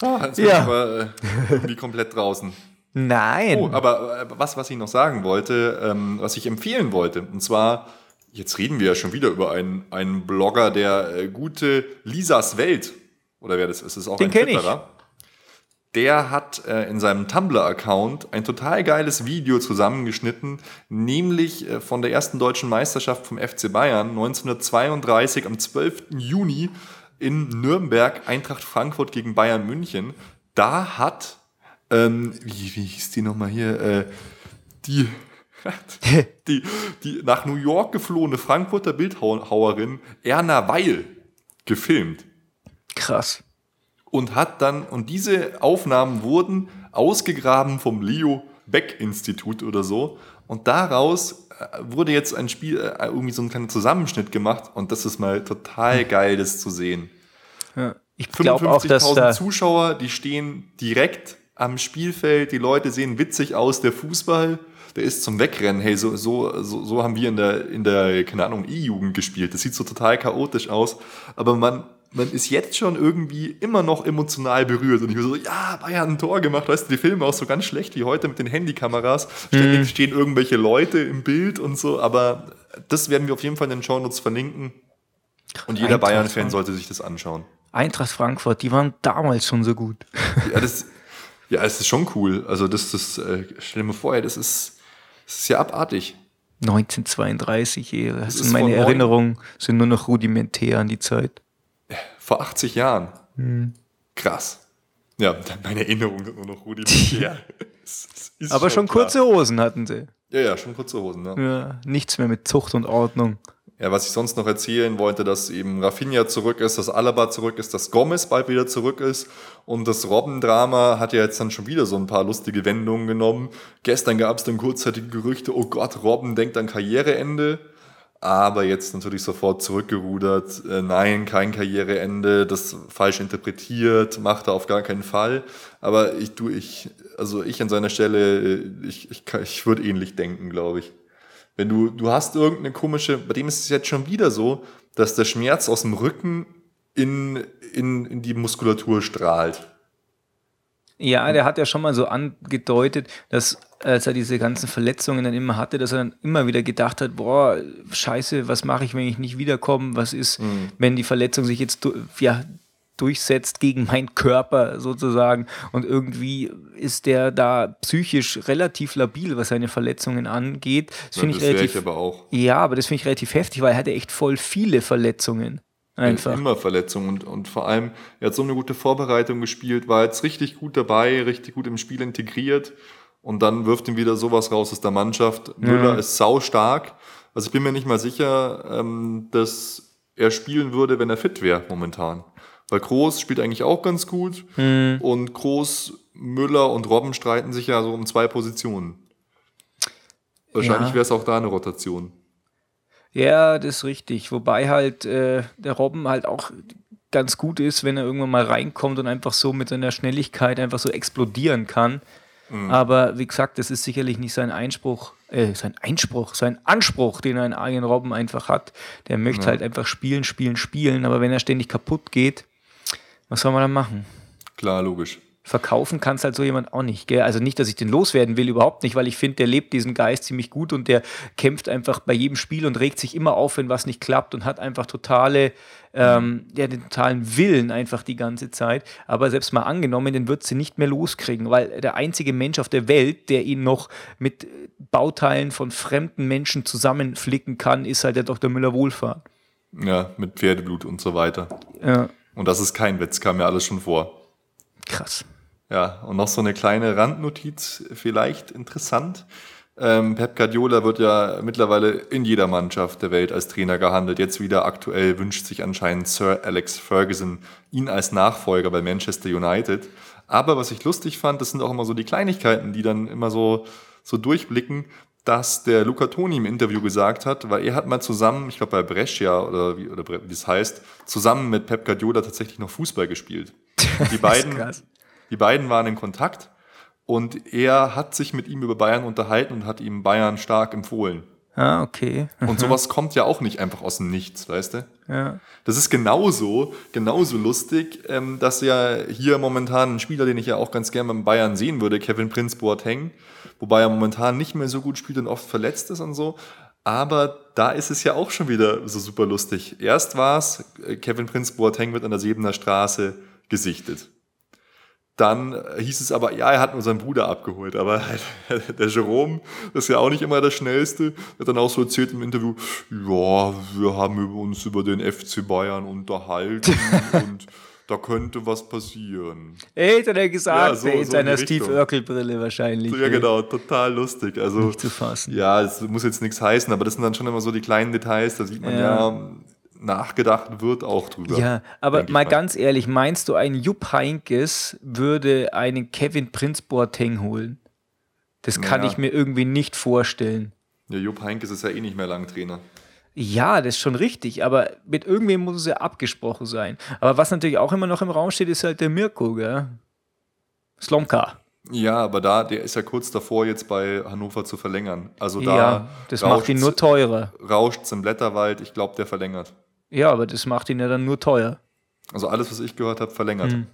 Ah, jetzt bin Ja. ich aber äh, irgendwie komplett draußen. Nein! Oh, aber äh, was, was ich noch sagen wollte, ähm, was ich empfehlen wollte, und zwar, jetzt reden wir ja schon wieder über einen, einen Blogger, der äh, gute Lisas Welt, oder wer das ist, ist auch Den ein kenn ich. Der hat äh, in seinem Tumblr-Account ein total geiles Video zusammengeschnitten, nämlich äh, von der ersten deutschen Meisterschaft vom FC Bayern 1932 am 12. Juni in Nürnberg, Eintracht Frankfurt gegen Bayern München. Da hat, ähm, wie, wie hieß die nochmal hier, äh, die, die, die nach New York geflohene Frankfurter Bildhauerin Erna Weil gefilmt Krass. Und hat dann, und diese Aufnahmen wurden ausgegraben vom Leo Beck Institut oder so. Und daraus äh, wurde jetzt ein Spiel, äh, irgendwie so ein kleiner Zusammenschnitt gemacht. Und das ist mal total geil, das zu sehen. Ja. Ich glaube auch, dass 55.000 da. Zuschauer, die stehen direkt am Spielfeld. Die Leute sehen witzig aus. Der Fußball, der ist zum Wegrennen. Hey, so, so, so, so haben wir in der, in der, keine Ahnung, E-Jugend gespielt. Das sieht so total chaotisch aus. Aber man, man ist jetzt schon irgendwie immer noch emotional berührt. Und ich war so, ja, Bayern hat ein Tor gemacht. Weißt du, die filmen auch so ganz schlecht wie heute mit den Handykameras. Ständig stehen irgendwelche Leute im Bild und so. Aber das werden wir auf jeden Fall in den Shownotes verlinken. Und jeder Bayern-Fan sollte sich das anschauen. Eintracht Frankfurt, die waren damals schon so gut. Ja, das, ja, es ist schon cool. Also, das, das, äh, stell dir mal vor, das ist, das ist ja abartig. 1932, ey, das ist sind meine Erinnerungen sind nur noch rudimentär an die Zeit. Vor 80 Jahren. Hm. Krass. Ja, meine Erinnerungen sind nur noch rudimentär. Ist Aber schon klar. kurze Hosen hatten sie. Ja, ja, schon kurze Hosen. Ne? Ja, nichts mehr mit Zucht und Ordnung. Ja, was ich sonst noch erzählen wollte, dass eben Rafinha zurück ist, dass Alaba zurück ist, dass Gomez bald wieder zurück ist und das Robben-Drama hat ja jetzt dann schon wieder so ein paar lustige Wendungen genommen. Gestern gab es dann kurzzeitige Gerüchte, oh Gott, Robben denkt an Karriereende, aber jetzt natürlich sofort zurückgerudert. Äh, nein, kein Karriereende, das falsch interpretiert, macht er auf gar keinen Fall. Aber ich, du, ich, also ich an seiner Stelle, äh, ich, ich, ich würde ähnlich denken, glaube ich. Wenn du, du hast irgendeine komische, bei dem ist es jetzt schon wieder so, dass der Schmerz aus dem Rücken in, in, in die Muskulatur strahlt. Ja, der hat ja schon mal so angedeutet, dass als er diese ganzen Verletzungen dann immer hatte, dass er dann immer wieder gedacht hat, boah, scheiße, was mache ich, wenn ich nicht wiederkomme? Was ist, mhm. wenn die Verletzung sich jetzt ja, durchsetzt gegen meinen Körper sozusagen? Und irgendwie ist der da psychisch relativ labil, was seine Verletzungen angeht. Das ja, finde ich relativ. Ich aber auch. Ja, aber das finde ich relativ heftig, weil er hatte echt voll viele Verletzungen. Einfach. Immer Verletzungen und, und vor allem, er hat so eine gute Vorbereitung gespielt, war jetzt richtig gut dabei, richtig gut im Spiel integriert und dann wirft ihm wieder sowas raus aus der Mannschaft. Ja. Müller ist sau stark. Also ich bin mir nicht mal sicher, ähm, dass er spielen würde, wenn er fit wäre momentan. Weil Groß spielt eigentlich auch ganz gut mhm. und Groß, Müller und Robben streiten sich ja so um zwei Positionen. Wahrscheinlich ja. wäre es auch da eine Rotation. Ja, das ist richtig. Wobei halt äh, der Robben halt auch ganz gut ist, wenn er irgendwann mal reinkommt und einfach so mit seiner Schnelligkeit einfach so explodieren kann. Mhm. Aber wie gesagt, das ist sicherlich nicht sein Einspruch, äh, sein Einspruch, sein Anspruch, den ein Arjen Robben einfach hat. Der möchte ja. halt einfach spielen, spielen, spielen. Aber wenn er ständig kaputt geht, was soll man dann machen? Klar, logisch verkaufen kannst halt so jemand auch nicht. Gell? Also nicht, dass ich den loswerden will, überhaupt nicht, weil ich finde, der lebt diesen Geist ziemlich gut und der kämpft einfach bei jedem Spiel und regt sich immer auf, wenn was nicht klappt und hat einfach totale, ähm, ja, den totalen Willen einfach die ganze Zeit. Aber selbst mal angenommen, den wird sie nicht mehr loskriegen, weil der einzige Mensch auf der Welt, der ihn noch mit Bauteilen von fremden Menschen zusammenflicken kann, ist halt der Dr. Müller-Wohlfahrt. Ja, mit Pferdeblut und so weiter. Ja. Und das ist kein Witz, kam mir alles schon vor. Krass. Ja, und noch so eine kleine Randnotiz, vielleicht interessant. Ähm, Pep Guardiola wird ja mittlerweile in jeder Mannschaft der Welt als Trainer gehandelt. Jetzt wieder aktuell wünscht sich anscheinend Sir Alex Ferguson ihn als Nachfolger bei Manchester United. Aber was ich lustig fand, das sind auch immer so die Kleinigkeiten, die dann immer so, so durchblicken, dass der Luca Toni im Interview gesagt hat, weil er hat mal zusammen, ich glaube bei Brescia oder wie, oder wie das heißt, zusammen mit Pep Guardiola tatsächlich noch Fußball gespielt. Die beiden, die beiden waren in Kontakt und er hat sich mit ihm über Bayern unterhalten und hat ihm Bayern stark empfohlen. Ah, okay. Und sowas kommt ja auch nicht einfach aus dem Nichts, weißt du? Ja. Das ist genauso, genauso lustig, ähm, dass ja hier momentan ein Spieler, den ich ja auch ganz gerne beim Bayern sehen würde, Kevin Prince Boateng, wobei er momentan nicht mehr so gut spielt und oft verletzt ist und so. Aber da ist es ja auch schon wieder so super lustig. Erst war es, äh, Kevin Prince Boateng wird an der Siebener Straße gesichtet. Dann hieß es aber, ja, er hat nur seinen Bruder abgeholt. Aber der Jerome ist ja auch nicht immer der Schnellste. Hat dann auch so erzählt im Interview, ja, wir haben uns über den FC Bayern unterhalten und da könnte was passieren. Ey, hat er gesagt, ja, so, in so seiner Steve Urkel-Brille wahrscheinlich. Ja, genau, total lustig. Also, nicht zu fassen. Ja, es muss jetzt nichts heißen, aber das sind dann schon immer so die kleinen Details, da sieht man ja, ja nachgedacht wird auch drüber. Ja, aber mal ganz ehrlich, meinst du, ein Jupp Heinkes würde einen Kevin Prinz Boateng holen? Das kann naja. ich mir irgendwie nicht vorstellen. Ja, Jupp Heinkes ist ja eh nicht mehr lang Trainer. Ja, das ist schon richtig, aber mit irgendwem muss es ja abgesprochen sein. Aber was natürlich auch immer noch im Raum steht, ist halt der Mirko, gell? Slomka. Ja, aber da, der ist ja kurz davor, jetzt bei Hannover zu verlängern. Also da ja, das macht ihn nur teurer. Rauscht im Blätterwald, ich glaube, der verlängert. Ja, aber das macht ihn ja dann nur teuer. Also alles, was ich gehört habe, verlängert. Hm.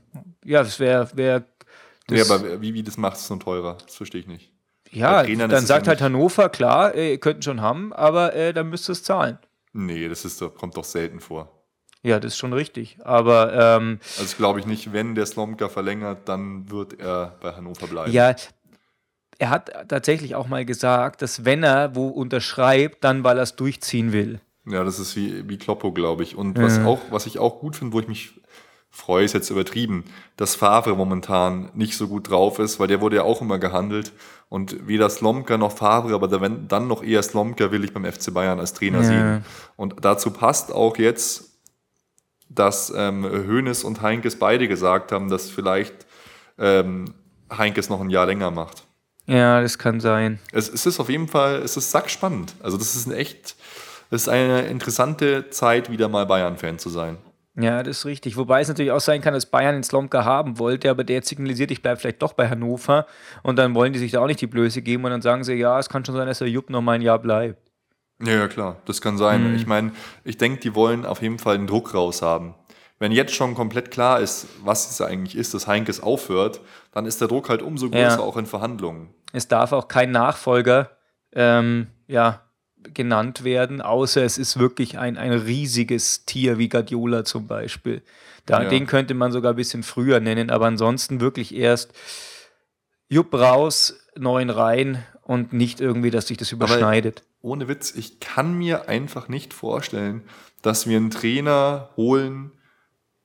Ja, das wäre. Wär, nee, aber wie, wie das macht es so teurer? Das verstehe ich nicht. Ja, dann sagt ja halt Hannover, klar, äh, ihr könnt schon haben, aber äh, dann müsst ihr es zahlen. Nee, das ist kommt doch selten vor. Ja, das ist schon richtig. Aber ähm, also glaube ich nicht, wenn der Slomka verlängert, dann wird er bei Hannover bleiben. Ja, er hat tatsächlich auch mal gesagt, dass wenn er wo unterschreibt, dann weil er es durchziehen will. Ja, das ist wie, wie Kloppo, glaube ich. Und was, mhm. auch, was ich auch gut finde, wo ich mich freue, ist jetzt übertrieben, dass Favre momentan nicht so gut drauf ist, weil der wurde ja auch immer gehandelt. Und weder Slomka noch Favre, aber dann noch eher Slomka will ich beim FC Bayern als Trainer ja. sehen. Und dazu passt auch jetzt, dass ähm, Hoeneß und Heinkes beide gesagt haben, dass vielleicht ähm, Heinkes noch ein Jahr länger macht. Ja, das kann sein. Es, es ist auf jeden Fall, es ist sackspannend. Also das ist ein echt es ist eine interessante Zeit, wieder mal Bayern-Fan zu sein. Ja, das ist richtig. Wobei es natürlich auch sein kann, dass Bayern den Slomka haben wollte, aber der signalisiert, ich bleibe vielleicht doch bei Hannover und dann wollen die sich da auch nicht die Blöße geben und dann sagen sie, ja, es kann schon sein, dass der Jupp noch mal ein Jahr bleibt. Ja, ja klar, das kann sein. Mhm. Ich meine, ich denke, die wollen auf jeden Fall den Druck raus haben. wenn jetzt schon komplett klar ist, was es eigentlich ist, dass Heinkes aufhört, dann ist der Druck halt umso größer Ja. auch in Verhandlungen. Es darf auch kein Nachfolger ähm, ja, genannt werden, außer es ist wirklich ein, ein riesiges Tier wie Guardiola zum Beispiel. Da, Ja. Den könnte man sogar ein bisschen früher nennen, aber ansonsten wirklich erst Jupp raus, neun rein und nicht irgendwie, dass sich das überschneidet. Ohne Witz, ich kann mir einfach nicht vorstellen, dass wir einen Trainer holen,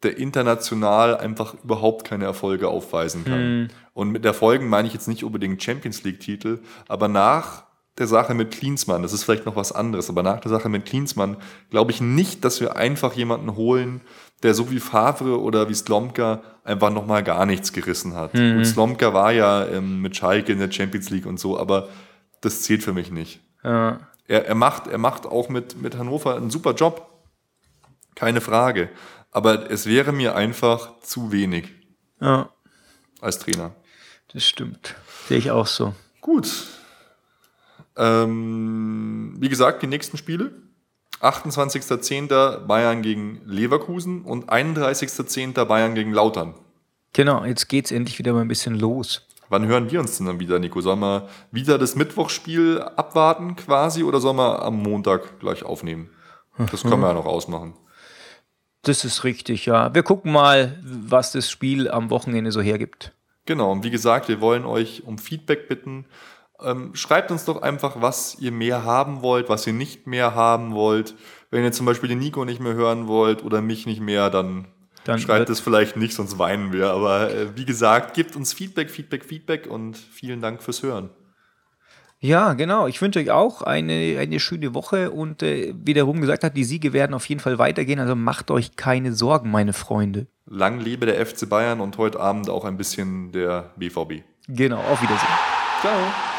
der international einfach überhaupt keine Erfolge aufweisen kann. Und mit Erfolgen meine ich jetzt nicht unbedingt Champions League-Titel, aber nach der Sache mit Klinsmann, das ist vielleicht noch was anderes, aber nach der Sache mit Klinsmann glaube ich nicht, dass wir einfach jemanden holen, der so wie Favre oder wie Slomka einfach nochmal gar nichts gerissen hat. Und Slomka war ja ähm, mit Schalke in der Champions League und so, aber das zählt für mich nicht. Ja. Er, er, macht, er macht auch mit, mit Hannover einen super Job. Keine Frage. Aber es wäre mir einfach zu wenig ja, als Trainer. das stimmt. Sehe ich auch so. Gut. Ähm, wie gesagt, die nächsten Spiele. 28.10. Bayern gegen Leverkusen und 31.10. Bayern gegen Lautern. Genau, jetzt geht es endlich wieder mal ein bisschen los. Wann hören wir uns denn dann wieder, Nico? Sollen wir wieder das Mittwochsspiel abwarten quasi oder sollen wir am Montag gleich aufnehmen? Das können wir ja noch ausmachen. Das ist richtig, ja. Wir gucken mal, was das Spiel am Wochenende so hergibt. Genau, und wie gesagt, wir wollen euch um Feedback bitten. Ähm, schreibt uns doch einfach, was ihr mehr haben wollt, was ihr nicht mehr haben wollt. Wenn ihr zum Beispiel den Nico nicht mehr hören wollt oder mich nicht mehr, dann, Dann schreibt es vielleicht nicht, sonst weinen wir. Aber äh, wie gesagt, gebt uns Feedback, Feedback, Feedback und vielen Dank fürs Hören. Ja, genau. Ich wünsche euch auch eine, eine schöne Woche und äh, wie der Ruhm gesagt hat, die Siege werden auf jeden Fall weitergehen. Also macht euch keine Sorgen, meine Freunde. Lang lebe der FC Bayern und heute Abend auch ein bisschen der BVB. Genau, auf Wiedersehen. Ciao.